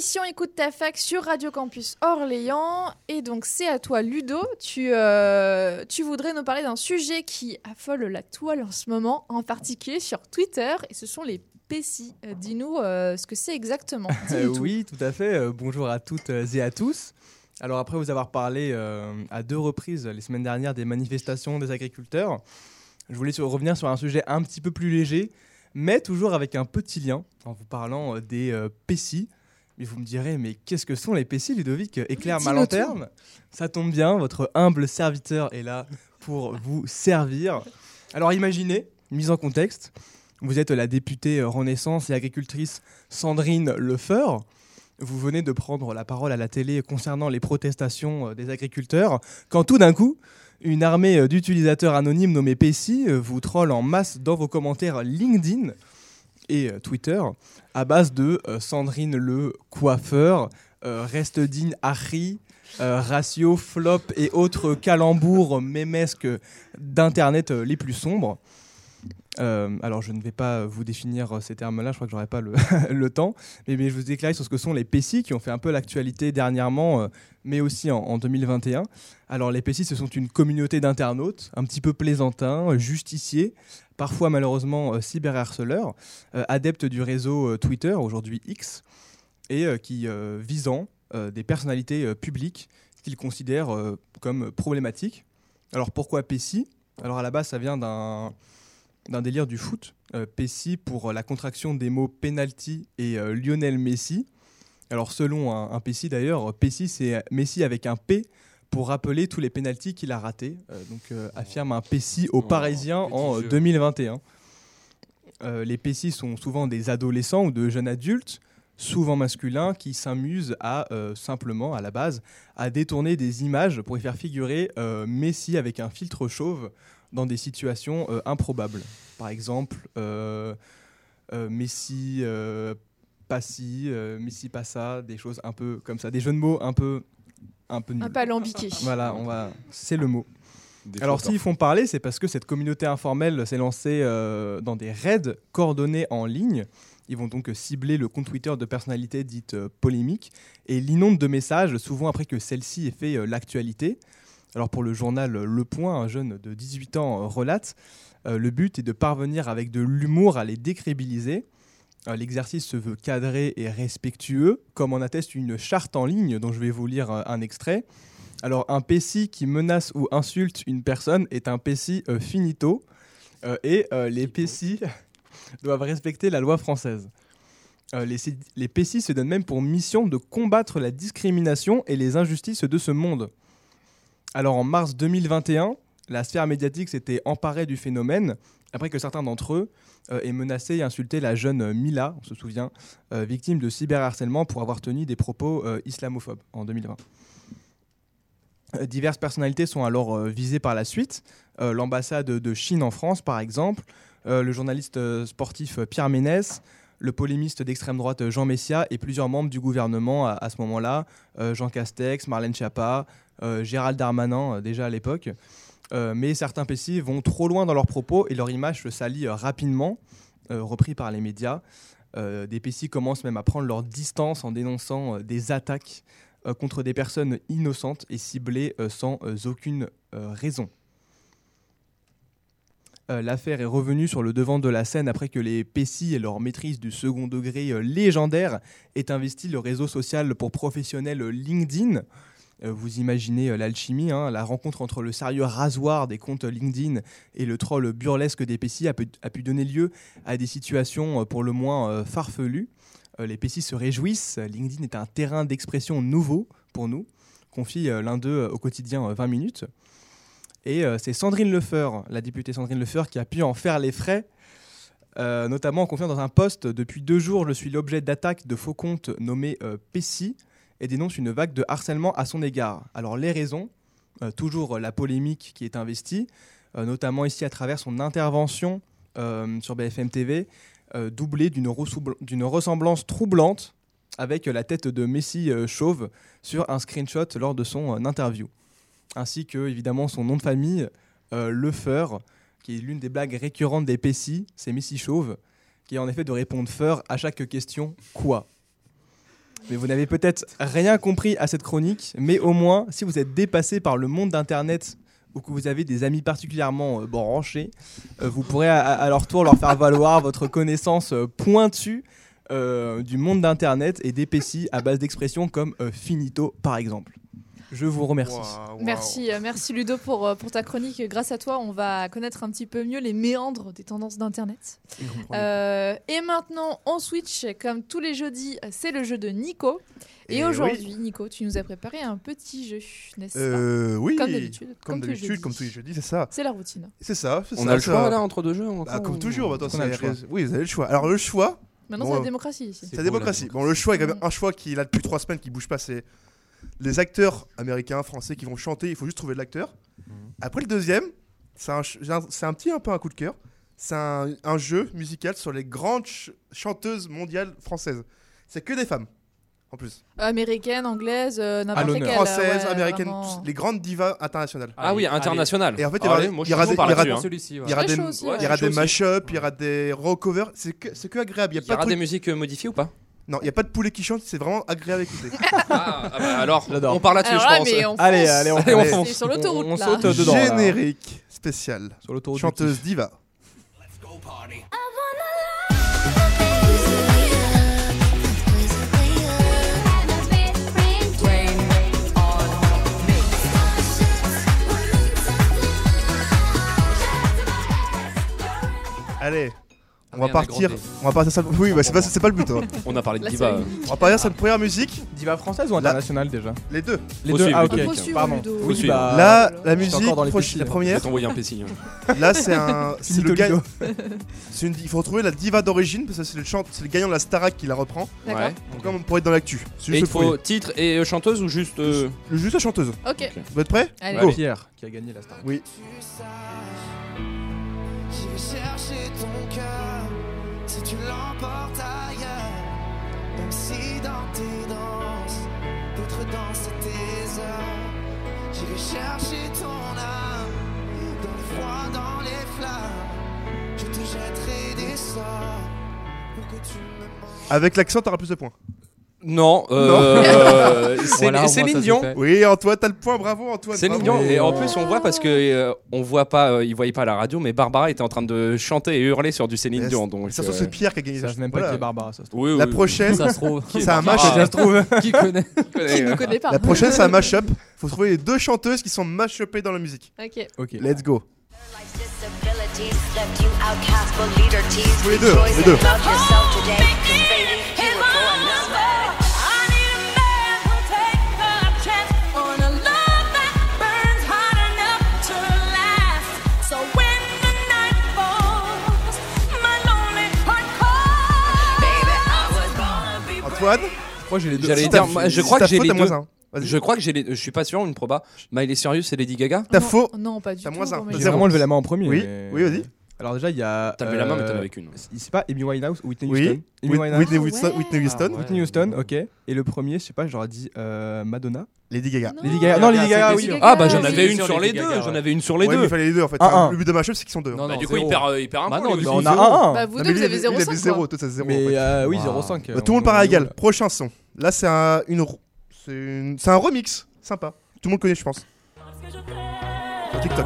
l'émission Écoute ta fac sur Radio Campus Orléans. Et donc, c'est à toi, Ludo. Tu, euh, tu voudrais nous parler d'un sujet qui affole la toile en ce moment, en particulier sur Twitter, et ce sont les PECI. Euh, Dis-nous euh, ce que c'est exactement. Oui, tout à fait. Euh, bonjour à toutes et à tous. Alors après vous avoir parlé à deux reprises les semaines dernières des manifestations des agriculteurs, je voulais sur- revenir sur un sujet un petit peu plus léger, mais toujours avec un petit lien en vous parlant des euh, PECI. Mais vous me direz, mais qu'est-ce que sont les PECI, Ludovic? Éclaire ma lanterne. Ça tombe bien, votre humble serviteur est là pour vous servir. Alors imaginez, mise en contexte, vous êtes la députée Renaissance et agricultrice Sandrine Lefeur. Vous venez de prendre la parole à la télé concernant les protestations euh, des agriculteurs, quand tout d'un coup, une armée d'utilisateurs anonymes nommés euh, vous troll en masse dans vos commentaires LinkedIn et euh, Twitter à base de euh, Sandrine le coiffeur, euh, Reste digne Harry, Ratio, Flop et autres calembours mémesques d'Internet les plus sombres. Euh, alors, je ne vais pas vous définir euh, ces termes-là, je crois que j'aurai pas le, temps, mais, je vous éclaire sur ce que sont les PECI qui ont fait un peu l'actualité dernièrement, euh, mais aussi en, en 2021. Alors, les PECI, ce sont une communauté d'internautes, un petit peu plaisantins, justiciers, parfois malheureusement euh, cyberharceleurs, adeptes du réseau Twitter, aujourd'hui X, et qui visant des personnalités publiques qu'ils considèrent comme problématiques. Alors, pourquoi PECI Alors, à la base, ça vient d'un d'un délire du foot. Euh, Pessi pour la contraction des mots penalty et euh, Lionel Messi. Alors selon un, un Pessi d'ailleurs, Pessi c'est Messi avec un P pour rappeler tous les pénalties qu'il a ratés. Euh, donc euh, affirme un Pessi aux Parisiens en euh, jeu. 2021. Euh, les Pessi sont souvent des adolescents ou de jeunes adultes, souvent masculins, qui s'amusent à euh, simplement, à la base, à détourner des images pour y faire figurer euh, Messi avec un filtre chauve dans des situations euh, improbables. Par exemple, euh, euh, Messi euh, Passi, euh, Messi Passa, des choses un peu comme ça, des jeux de mots un peu un peu nuls. Un peu alambiqué. Voilà, on va, c'est le mot. Des Alors s'ils font parler, c'est parce que cette communauté informelle s'est lancée euh, dans des raids coordonnés en ligne. Ils vont donc cibler le compte Twitter de personnalités dites euh, polémiques et l'inondent de messages, souvent après que celle-ci ait fait euh, l'actualité. Alors pour le journal Le Point, un jeune de 18 ans relate, euh, le but est de parvenir avec de l'humour à les décrédibiliser. Euh, L'exercice se veut cadré et respectueux, comme en atteste une charte en ligne dont je vais vous lire euh, un extrait. Alors un PECI qui menace ou insulte une personne est un PECI euh, finito, et les PECI doivent respecter la loi française. Euh, les, les se donnent même pour mission de combattre la discrimination et les injustices de ce monde. Alors en mars 2021, la sphère médiatique s'était emparée du phénomène après que certains d'entre eux euh, aient menacé et insulté la jeune euh, Mila, on se souvient, euh, victime de cyberharcèlement pour avoir tenu des propos islamophobes en 2020. Euh, Diverses personnalités sont alors visées par la suite. L'ambassade de Chine en France, par exemple, le journaliste sportif Pierre Ménès, le polémiste d'extrême droite Jean Messia et plusieurs membres du gouvernement à, ce moment-là, Jean Castex, Marlène Schiappa, Gérald Darmanin euh, déjà à l'époque. Euh, mais certains PCI vont trop loin dans leurs propos et leur image se salit euh, rapidement, euh, repris par les médias. Euh, des PCI commencent même à prendre leur distance en dénonçant euh, des attaques euh, contre des personnes innocentes et ciblées euh, sans euh, aucune euh, raison. Euh, L'affaire est revenue sur le devant de la scène après que les PCI et leur maîtrise du second degré euh, légendaire aient investi le réseau social pour professionnels euh, LinkedIn. Euh, vous imaginez euh, l'alchimie, hein, la rencontre entre le sérieux rasoir des comptes LinkedIn et le troll burlesque des PCI a pu, donner lieu à des situations euh, pour le moins farfelues. Les PCI se réjouissent, LinkedIn est un terrain d'expression nouveau pour nous, confie l'un d'eux au quotidien euh, 20 minutes. Et c'est Sandrine Lefeur, la députée Sandrine Lefeur, qui a pu en faire les frais, notamment en confiant dans un poste Depuis deux jours, je suis l'objet d'attaques de faux comptes nommés euh, et dénonce une vague de harcèlement à son égard. Alors, les raisons, euh, toujours la polémique qui est investie, euh, notamment ici à travers son intervention euh, sur BFM TV, doublée d'une ressemblance troublante avec la tête de Messi chauve sur un screenshot lors de son interview ainsi que évidemment son nom de famille, Lefeur, qui est l'une des blagues récurrentes des PCI, c'est Messi Chauve, qui est en effet de répondre Feur à chaque question quoi. Mais vous n'avez peut-être rien compris à cette chronique, mais au moins, si vous êtes dépassé par le monde d'Internet ou que vous avez des amis particulièrement euh, branchés, euh, vous pourrez à, leur tour leur faire valoir votre connaissance euh, pointue du monde d'Internet et d'épaissis à base d'expressions comme finito par exemple. Je vous remercie. Merci, euh, merci Ludo pour, euh, pour ta chronique. Grâce à toi, on va connaître un petit peu mieux les méandres des tendances d'Internet. Euh, et maintenant, on switch. Comme tous les jeudis, c'est le jeu de Nico. Et, Et aujourd'hui, Nico, tu nous as préparé un petit jeu, n'est-ce Euh, pas oui. Comme d'habitude. Comme tous les d'habitude, jeudis. comme tous les jeudis, c'est ça. C'est la routine. C'est ça. c'est On ça, a le ça. choix là entre deux jeux encore, Ah, comme ou- toujours, bah, On a le c'est- choix. Oui, vous avez le choix. Alors, le choix. Maintenant, bon, c'est la euh, démocratie ici. C'est la démocratie. Bon, le choix, il y a quand même un choix qui est là depuis trois semaines, qui bouge pas, c'est les acteurs américains, français qui vont chanter. Il faut juste trouver de l'acteur. Après, le deuxième, c'est un, petit un peu un coup de cœur. C'est un, un jeu musical sur les grandes ch- chanteuses mondiales françaises. C'est que des femmes, en plus. Américaine, anglaise, euh, n'importe quelle. Françaises, ouais, américaines, vraiment. les grandes divas internationales. Ah oui, international. Et en fait, il y aura, Allez, il y des, il y aura des- il y aura des, ouais. il y aura des y recovers. C'est que, c'est que agréable. Il y a Il y pas aura de des musiques euh, modifiées ou pas? Non, il n'y a pas de poulet qui chante, c'est vraiment agréable à écouter. Ah, bah alors, J'adore. on part là-dessus, Alors je là, pense. mais on Allez, fonce. allez, on Allez, on fonce. fonce. C'est sur l'autoroute, On, on là. saute dedans. là. Générique spécial. Sur l'autoroute Chanteuse diva. Allez, on va partir. On va partir ça. Oui, bah, c'est pas, c'est pas le but. hein. On a parlé de diva. On va partir sur une première musique. Diva française ou internationale déjà Les deux. Les Faut deux. suivre, Ah ok. Faut suivre, Pardon. Ludo. Oui, suivre. bah, Là, la musique, encore dans les proche- péchis, la. Je première. t'envoyer un. Là, c'est un. C'est Finito le gars. Ludo. c'est une- Il faut retrouver la diva d'origine parce que c'est le, chant... c'est le gagnant de la Starac qui la reprend. D'accord. Ouais. Donc, comme pour être dans l'actu. C'est Et il le faut premier. titre et euh, chanteuse ou juste. euh, Juste la chanteuse. Ok. Vous êtes prêts Allez. Go. Pierre qui a gagné la star. Oui. Je vais chercher ton cœur si tu l'emportes ailleurs. Même si dans tes danses, d'autres dansent à tes heures. J'irai chercher ton âme dans le froid, dans les flammes. Je te jetterai des sorts pour que tu me manques. Avec l'accent, t'auras plus de points. Non, euh, c'est Voilà, Céline ça, Dion. Oui, Antoine, t'as le point, bravo Antoine. Céline. Dion. Et en plus, on voit parce que euh, on voit pas, euh, ils voyaient pas à la radio, mais Barbara était en train de chanter et hurler sur du Céline Yes. Dion. Donc, Ça se trouve, euh, c'est Pierre qui a gagné. Ils savent même pas Voilà. qui est Barbara, ça se trouve. oui, oui, La prochaine, Ça se trouve. c'est un Ah. match. Ça se trouve. Qui connaît Qui ne connaît pas La prochaine, c'est un mash-up. Faut trouver les deux chanteuses qui sont mash-upées dans la musique. Ok. Ok. Let's go. Les deux, les deux. This way Antoine, Moi j'ai les deux. J'allais Si dire, t'as- moi, je si crois t'as que j'ai faux, les t'as deux. moins un. Vas-y. Je crois que j'ai les. Je suis pas sûr, une proba. Miley Cyrus et Lady Gaga. T'as Non, faux. Non, pas du T'as tout. moins un. Romain. J'ai Zéro. vraiment levé la main en premier. Oui, mais- oui, vas-y. Alors déjà il y a. T'as levé la main, mais t'en euh, avais qu'une. C'est pas Amy Winehouse ou Whitney Oui. Houston Amy Whit- Winehouse. Whitney Ah Houston. ouais. Whitney Houston. Ah ouais. Whitney Houston, ok. Et le premier, je sais pas, j'aurais dit euh, Madonna. Lady Gaga. Non. Lady Gaga. Non, Lady Gaga, oui. Ah bah j'en avais une Sur les deux. J'en avais une sur les Ouais, deux. il fallait les deux en fait. Un, Enfin, un. Le but de ma chef, c'est qu'ils sont deux. Non, Bah, non, du coup, il perd, euh, il perd un Bah point. non, aussi. on a un. Bah, vous deux, vous avez lui, il avait 0,5. zéro, quoi. toi t'as zéro. Mais en fait. euh, oui, Wow. 0,5. Bah, Tout le monde part à égal. Prochain son. Là, c'est un, une, c'est une- c'est un remix. Sympa. Tout le monde connaît, je pense. TikTok.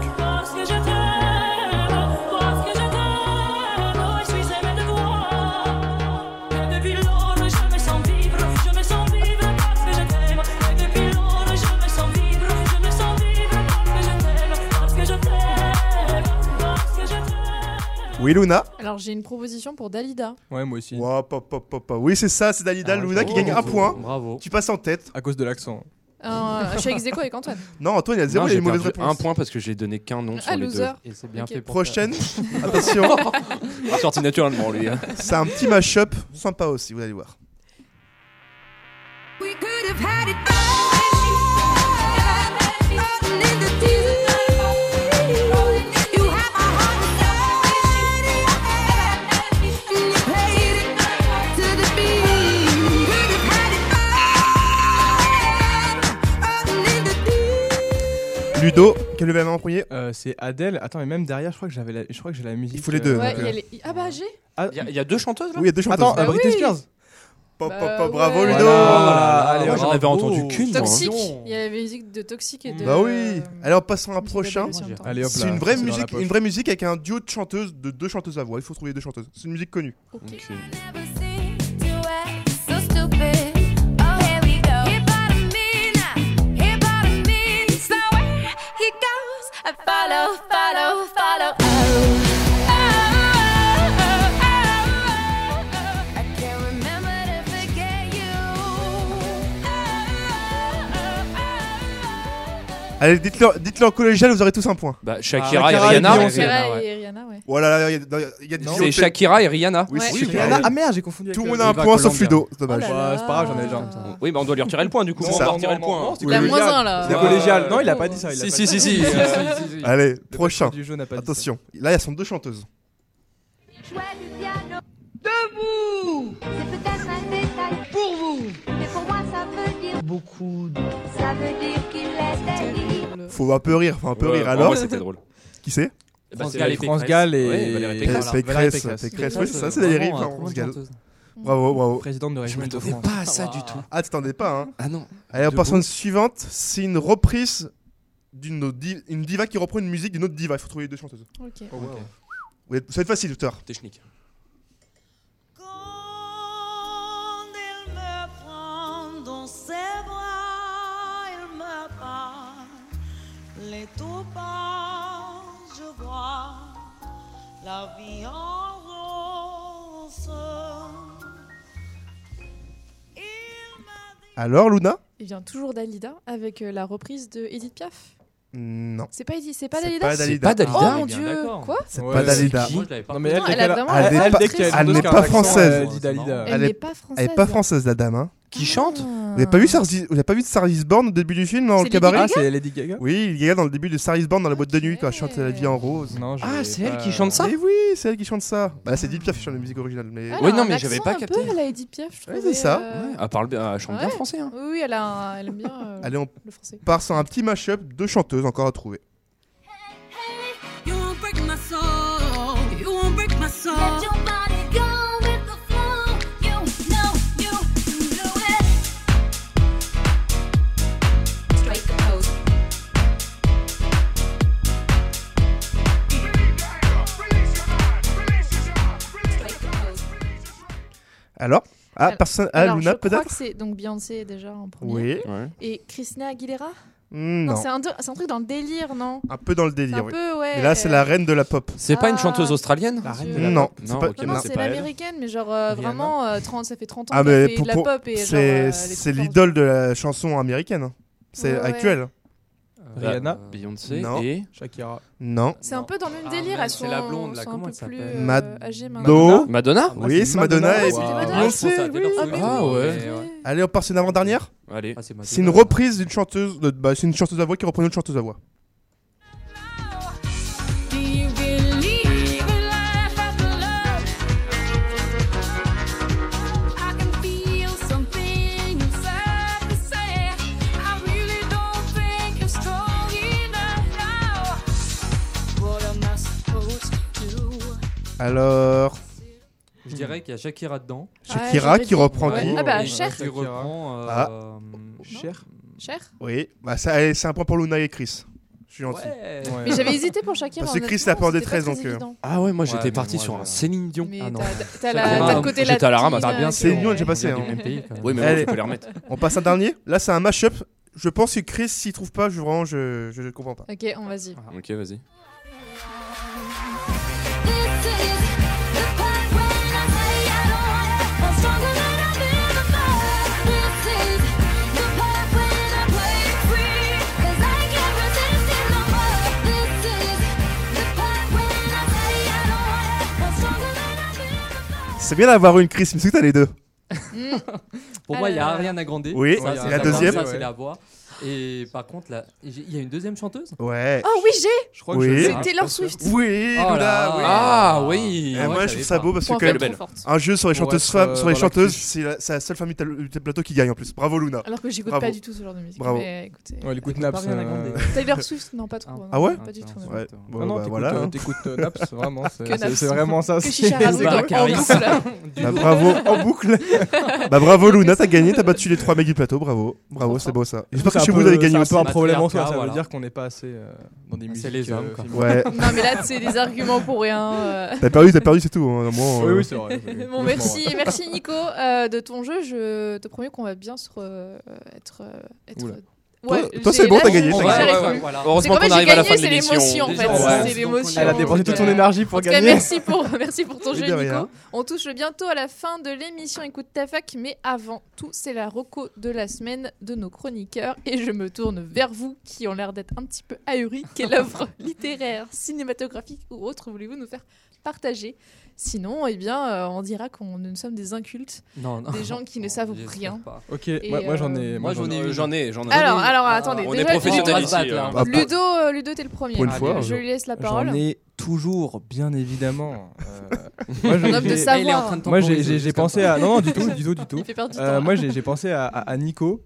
Oui, Luna. Alors, j'ai une proposition pour Dalida. Ouais, moi aussi. Wow, pop, pop, pop, pop. Oui, c'est ça, c'est Dalida Ah, Luna qui bravo. gagne un point. Bravo. Tu passes en tête. À cause de l'accent. Euh, je suis avec Zeko avec Antoine. Non, Antoine, il a zéro, Non, il a j'ai une mauvaise réponse. un point parce que j'ai donné qu'un nom sur Ah, les deux. loser. Et c'est bien Ok. fait pour Prochaine. Attention. Il est sorti naturellement lui. hein. C'est un petit mash-up sympa aussi, vous allez voir. Ludo, quel level en premier Euh, c'est Adèle. Attends, mais même derrière, je crois que j'avais, la... je crois que j'ai la musique. Il faut les deux. euh, Ouais, donc, il y a euh, les- Ah bah, j'ai. Ah, Il y a- il y a deux chanteuses là Oui, il y a deux chanteuses. Attends, euh, Britney oui. Spears. Pop, pop, pop, bravo ouais. Ludo Voilà, allez, Moi, j'en avais entendu qu'une. moi, hein. Toxique. Il y avait la musique de Toxique et de. Bah oui Allez, on passe à un prochain. Allez hop C'est là, une vraie c'est dans la musique, poche. une vraie musique avec un duo de chanteuses, de deux chanteuses à voix. Il faut trouver deux chanteuses. C'est une musique connue. Ok. Follow, follow, follow. Oh, Allez, dites-le dites-le en collégial, vous aurez tous un point. Bah, Shakira et Shakira et Rihanna. Shakira et Rihanna, ouais. Voilà, il y, a- il y a des. C'est Shakira et Rihanna. Oui, Ouais. c'est. Rihanna. Ah merde, j'ai confondu. Tout le monde a un point sauf Colombia. Ludo. C'est dommage. Oh là Ouais, c'est pas grave, j'en ai déjà. Oui, bah on doit lui retirer le point du coup. C'est On ça. va retirer le point. non, hein. collégial. moins un, là. C'était Ouais. collégial. Non, il a pas dit ça. il a Si, pas si, dit si, ça. si. Euh, euh, si, si, si. Allez, Le prochain. Attention, là, il y a sont deux chanteuses. Debout C'est peut-être un détail pour vous, mais pour moi ça veut dire beaucoup. Ça veut dire qu'il est libre. Faut un peu rire, faut un peu Ouais, rire. en Alors, vrai, c'était drôle. qui c'est Bah, France c'est Gall la- et France Pécresse. Gall et Ouais, Valérie Pécresse. Pécresse. Valérie Pécresse, Pécresse, oui, Pécresse, ça c'est Valérie, vraiment, enfin, trop France Gall. chanteuse. Bravo, bravo. Présidente de la Je de France. pas à ça du tout. Ah, tu t'en es pas, hein Ah non. Allez, on Debout. passe à une suivante. C'est une reprise d'une autre di- une diva qui reprend une musique d'une autre diva. Il faut trouver les deux chanteuses. Ok. Oh, Ouais, ça va être facile tout à l'heure. Technique. Parle, les tout bas, je vois la vie en rose. Alors, Luna Il vient toujours Dalida avec euh, la reprise de Edith Piaf. Non. C'est pas Edith, c'est pas Dalida. pas Dalida. C'est pas Dalida Oh mon dieu, d'accord. quoi C'est Ouais, pas Dalida. Non, mais elle, elle elle n'est pas- elle n'est française. Elle. Elle Elle n'est est- pas Elle française. est pas française, la dame. Hein. Qui chante Vous avez pas vu Star Is- vous avez pas vu Star is Born au début du film dans C'est le Lady cabaret Ah, c'est Lady Gaga Oui, il y a dans le début de Star is Born dans la boîte de nuit quand elle chante La vie en rose. Non, je Ah, l'ai c'est elle pas- qui chante ça Mais oui, c'est elle qui chante ça. Bah, c'est Edith Piaf qui chante la musique originale. Mais... Elle Oui, non, un mais j'avais accent pas un capté. peu, Elle a Edith Piaf, je Ouais, trouvais, c'est ça. euh, Elle parle bien, elle chante bien Ouais. français. hein. Oui, oui, elle, a un- elle aime bien euh, Allez, on le français. part sur un petit mashup de chanteuses encore à trouver. You won't break my soul. You won't break my soul. Alors Ah, Alors- personne. Ah, Alors, Luna je crois peut-être que c'est donc Beyoncé déjà en premier. Oui. Ouais. Et Christina Aguilera Hmm, Non. c'est un, truc dans le délire, non Un peu dans le délire, un oui. peu, ouais. Mais là, c'est euh, la reine de la pop. C'est pas une Ah, chanteuse australienne La reine de la Non, c'est Non, pas. ok, Non, non, l'américaine, mais genre euh, vraiment, euh, 30, ça fait 30 ans Ah, qu'elle mais fait pour, de la pop c'est euh, elle est c'est trop forte. l'idole de la chanson américaine. C'est Ouais, ouais. actuel. Rihanna, Bah, Beyoncé Non. et. Shakira. Non. C'est un peu dans le même Ah, délire, merde, elles c'est sont, la blonde, là, sont comment un elle peu plus s'appelle euh, Mad- âgées maintenant. No. Madonna Oui, c'est Madonna. Ah, et Madonna. Beyoncé, Ah, Ah, Ah, ouais. Allez, on passe une avant-dernière. Allez. Ah, c'est Madonna. Une reprise d'une chanteuse. bah, c'est une chanteuse à voix qui reprend une autre chanteuse à voix. Alors, Je dirais qu'il y a Shakira dedans. Shakira j'aurais qui reprend Ouais. qui Ah bah, Cher. Qui reprend. euh, Ah. Cher. Cher Oui, bah, c'est un point pour Luna et Chris. Je suis gentil. Ouais. Ouais. Mais j'avais hésité pour Shakira. Parce que Chris, honnêtement, il a pas en c'était détresse, très donc, euh, évident. Ah ouais, moi j'étais parti moi, sur un Céline Dion. Mais Ah non. t'as- la- le côté J'étais à la ramasse. bien. Céline Dion, j'ai passé, hein. même pays. Oui, mais les remettre. On passe un dernier. Là, c'est un mashup. Je pense que Chris, s'il trouve pas, je, vraiment, je, je, je comprends pas. Ok, on vas-y. Ok, vas-y. C'est bien d'avoir une Chris, mais c'est que t'as les deux? Pour moi, il y a Euh, Ariana Grande. Oui, Ça, c'est la deuxième Ça, Ouais. c'est la voix. Et par contre, là, il y a une deuxième chanteuse Ouais. Oh oui, j'ai Je crois Oui. que je C'est l'ai, hein, Taylor Swift. Oui, Oh Luna, là. oui. Ah oui. Et Ah ouais, moi, je trouve ça beau parce que quand même, un jeu sur les chanteuses femmes, euh, sur les chanteuses, c'est la, seule famille de de plateau qui gagne en plus. Bravo Luna. Alors que j'écoute pas du tout ce genre de musique. Bravo. Mais écoutez. Ouais, l'écoute Écoute Naps. euh. Taylor Swift, non, pas trop. non, Ah ouais Pas du tout. non. Ouais. Non, Bon, non, bah, t'écoutes voilà. t'écoutes, Naps, vraiment. C'est Que c'est- Naps. c'est vraiment ça. Que c'est- Razou Bah, bravo en boucle. bah bravo Luna, t'as gagné, t'as battu les trois mecs du plateau, bravo, bravo, c'est beau ça. J'espère que C'est vous peu- vous allez gagner C'est un aussi. peu un problème en soi, ça veut dire qu'on n'est pas assez euh, dans des C'est musiques. les hommes, euh, quoi. féminines. Ouais. Non, mais là, c'est des arguments pour rien. euh. T'as perdu, t'as perdu, c'est tout. hein. Moi, Oui, euh, oui, c'est vrai. c'est- Bon, merci, merci Nico euh, de ton jeu. Je te promets qu'on va bien se re- être. Toi- Ouais, c'est bon, t'as gagné. Voilà. C'est Heureusement qu'on arrive à la gagné, fin de c'est l'émission. l'émotion en fait. Ouais. Elle a dépensé toute son euh, énergie En pour cas, gagner. merci pour, merci pour ton jeu, de Nico. rien. On touche bientôt à la fin de l'émission Écoute ta fac, mais avant tout, c'est la reco de la semaine de nos chroniqueurs. Et je me tourne vers vous qui ont l'air d'être un petit peu ahuris. Quelle œuvre littéraire, cinématographique ou autre voulez-vous nous faire partager? Sinon, eh bien, euh, on dira qu'on nous sommes des incultes, Non, non. des gens qui ne savent rien. pas. Ok, Et, moi, moi, j'en ai. euh, Moi, j'en ai Euh. J'en ai, j'en ai. Alors, alors, Ah, attendez. on est déjà, professionnels on va se ici. hein. Bah, Ludo, euh, Ludo, t'es le premier. Pour une Allez, fois. Je lui laisse la parole. J'en ai toujours, bien évidemment. Euh, moi, je- Un homme de j'ai- savoir. Il est en train de Moi, j'ai- temporiser, j'ai j'ai juste pensé à. Non, non, du tout, du tout, du tout. Euh, moi, j'ai j'ai pensé à, Nico.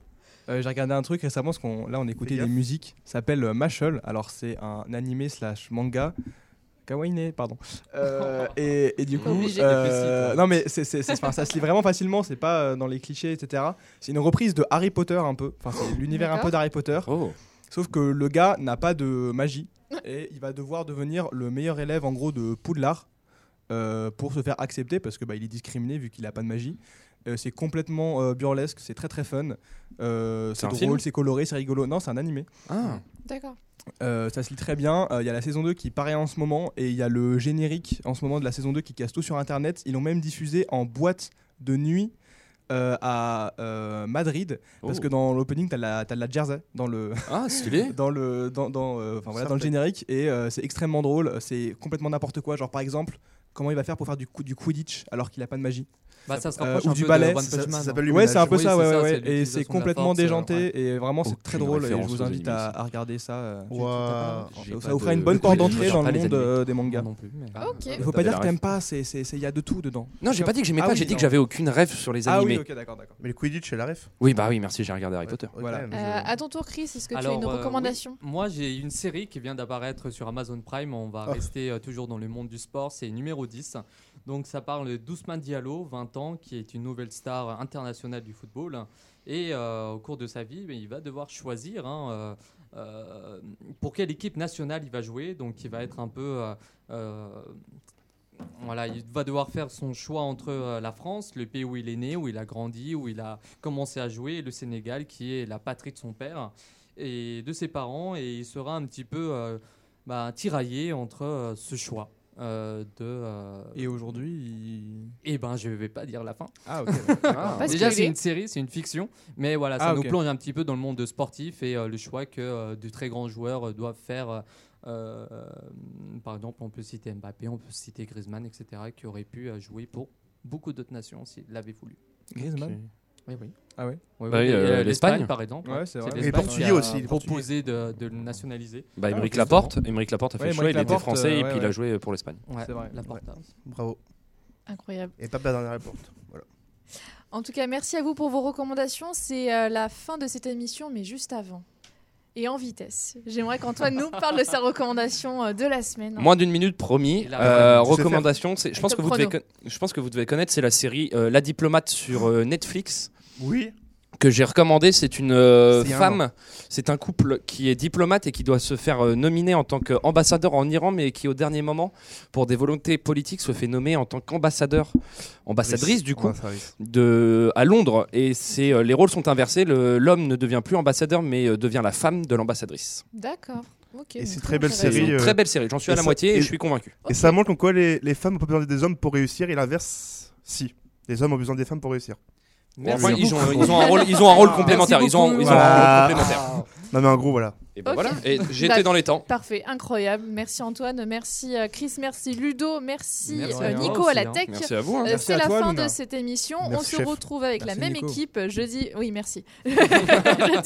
Euh, j'ai regardé un truc récemment, parce qu'on là, on écoutait des musiques. Ça s'appelle euh, Mashal. Alors, c'est un animé slash manga. Kawaii, pardon. Euh, et, et du coup, obligé. euh, non mais c'est, c'est- c'est- enfin, ça se lit vraiment facilement. C'est pas euh, dans les clichés, etc. C'est une reprise de Harry Potter un peu. Enfin, c'est l'univers un peu d'Harry Potter. Oh. Sauf que le gars n'a pas de magie et il va devoir devenir le meilleur élève en gros de Poudlard euh, pour se faire accepter parce que bah, il est discriminé vu qu'il a pas de magie. Euh, c'est complètement euh, burlesque, c'est très très fun. Euh, C'est drôle, c'est coloré, c'est rigolo. Non, c'est un animé. Ah. D'accord. Euh, ça se lit très bien. Euh, Il y a la saison 2 qui paraît en ce moment et il y a le générique en ce moment de la saison 2 qui casse tout sur internet. Ils l'ont même diffusé en boîte de nuit euh, à euh, Madrid parce Oh. que dans l'opening t'as la, t'as de la jersey dans le Ah, stylé. dans le dans, dans, euh, enfin, voilà, dans le générique et euh, c'est extrêmement drôle c'est complètement n'importe quoi genre par exemple comment il va faire pour faire du, du quidditch alors qu'il a pas de magie? Bah, ça se Euh, rapproche ou du ballet, ça- s'appelle hein. ouais c'est un peu ça ouais ça, ouais, et c'est complètement force, euh, déjanté ouais. et vraiment c'est très drôle et je vous invite à, regarder ça euh, ça vous fera de- une bonne porte d'entrée dans le monde euh, des mangas Non plus, mais- Ok. il faut T'as pas dire que t'aimes pas c'est c'est- c'est- il y a de tout dedans Non, j'ai pas dit que j'aimais Ah pas, j'ai dit que j'avais aucune rêve sur les ah oui animés. ok d'accord d'accord Mais le Quidditch, c'est la ref. Oui, bah oui, merci, j'ai regardé Harry Potter. Euh, à ton tour, Chris, est-ce que tu as une euh, recommandation? Moi, j'ai une série qui vient d'apparaître sur Amazon Prime. On va rester euh, toujours dans le monde du sport. C'est numéro 10. Donc, ça parle d'Ousmane Diallo, 20 ans, qui est une nouvelle star internationale du football. Et euh, au cours de sa vie, ben, il va devoir choisir hein, euh, euh, pour quelle équipe nationale il va jouer. Donc, il va être un peu. voilà, il va devoir faire son choix entre la France, le pays où il est né, où il a grandi, où il a commencé à jouer, et le Sénégal, qui est la patrie de son père et de ses parents, et il sera un petit peu bah, tiraillé entre ce choix. Euh, de euh, et aujourd'hui il- eh ben je vais pas dire la fin ah ok Ah. Déjà c'est une série c'est une fiction mais voilà ça Ah, nous ok. plonge un petit peu dans le monde sportif et euh, le choix que euh, de très grands joueurs euh, doivent faire euh, euh, par exemple on peut citer Mbappé on peut citer Griezmann etc qui auraient pu euh, jouer pour beaucoup d'autres nations s'ils l'avaient voulu Griezmann oui oui ah Oui, Bah oui, euh, euh, l'Espagne. par exemple Ouais, c'est vrai. Et les Portugais aussi, proposé de, de le nationaliser Bah, Ah, Émeric ok, Laporte, Émeric Laporte a fait Ouais, le choix, il était Laporte, français euh, et ouais, puis il a joué pour l'Espagne. Ouais, C'est vrai, Laporte. Bravo. Incroyable. Et pas la dernière réponse. Voilà. En tout cas, merci à vous pour vos recommandations. C'est euh, la fin de cette émission, mais juste avant. Et en vitesse. J'aimerais qu'Antoine nous parle de sa recommandation euh, de la semaine. Moins d'une minute, promis. Euh, recommandation, c'est, je pense que vous devez, je pense que vous devez connaître, c'est la série euh, La Diplomate sur euh, Netflix Oui. que j'ai recommandé. C'est une euh, femme, c'est un couple qui est diplomate et qui doit se faire euh, nominer en tant qu'ambassadeur en Iran, mais qui au dernier moment, pour des volontés politiques, se fait nommer en tant qu'ambassadeur, ambassadrice du coup, de à Londres. Et c'est euh, les rôles sont inversés. Le- L'homme ne devient plus ambassadeur, mais euh, devient la femme de l'ambassadrice. D'accord. Ok. Et c'est très très belle série, euh, très belle série. J'en suis et à la moitié et, et- je suis convaincu. Et ça montre en quoi les, les femmes ont pas besoin des hommes pour réussir et l'inverse, si. Les hommes ont besoin des femmes pour réussir. Enfin, ils, ont, beaucoup. ils ont un rôle, ils ont un rôle Merci complémentaire. Ils ont, beaucoup. ils ont un rôle complémentaire. Non mais en gros voilà. Et ben Ok. voilà. Et j'étais dans les temps. Parfait, incroyable. Merci Antoine, merci euh, Chris, merci Ludo, merci, Merci euh, Nico à la hein. tech. Merci à vous. hein. Euh, C'est la toi, fin Luna. de cette émission. On se chef. retrouve avec Merci, la même Nico. équipe jeudi. Oui, merci. Jeudi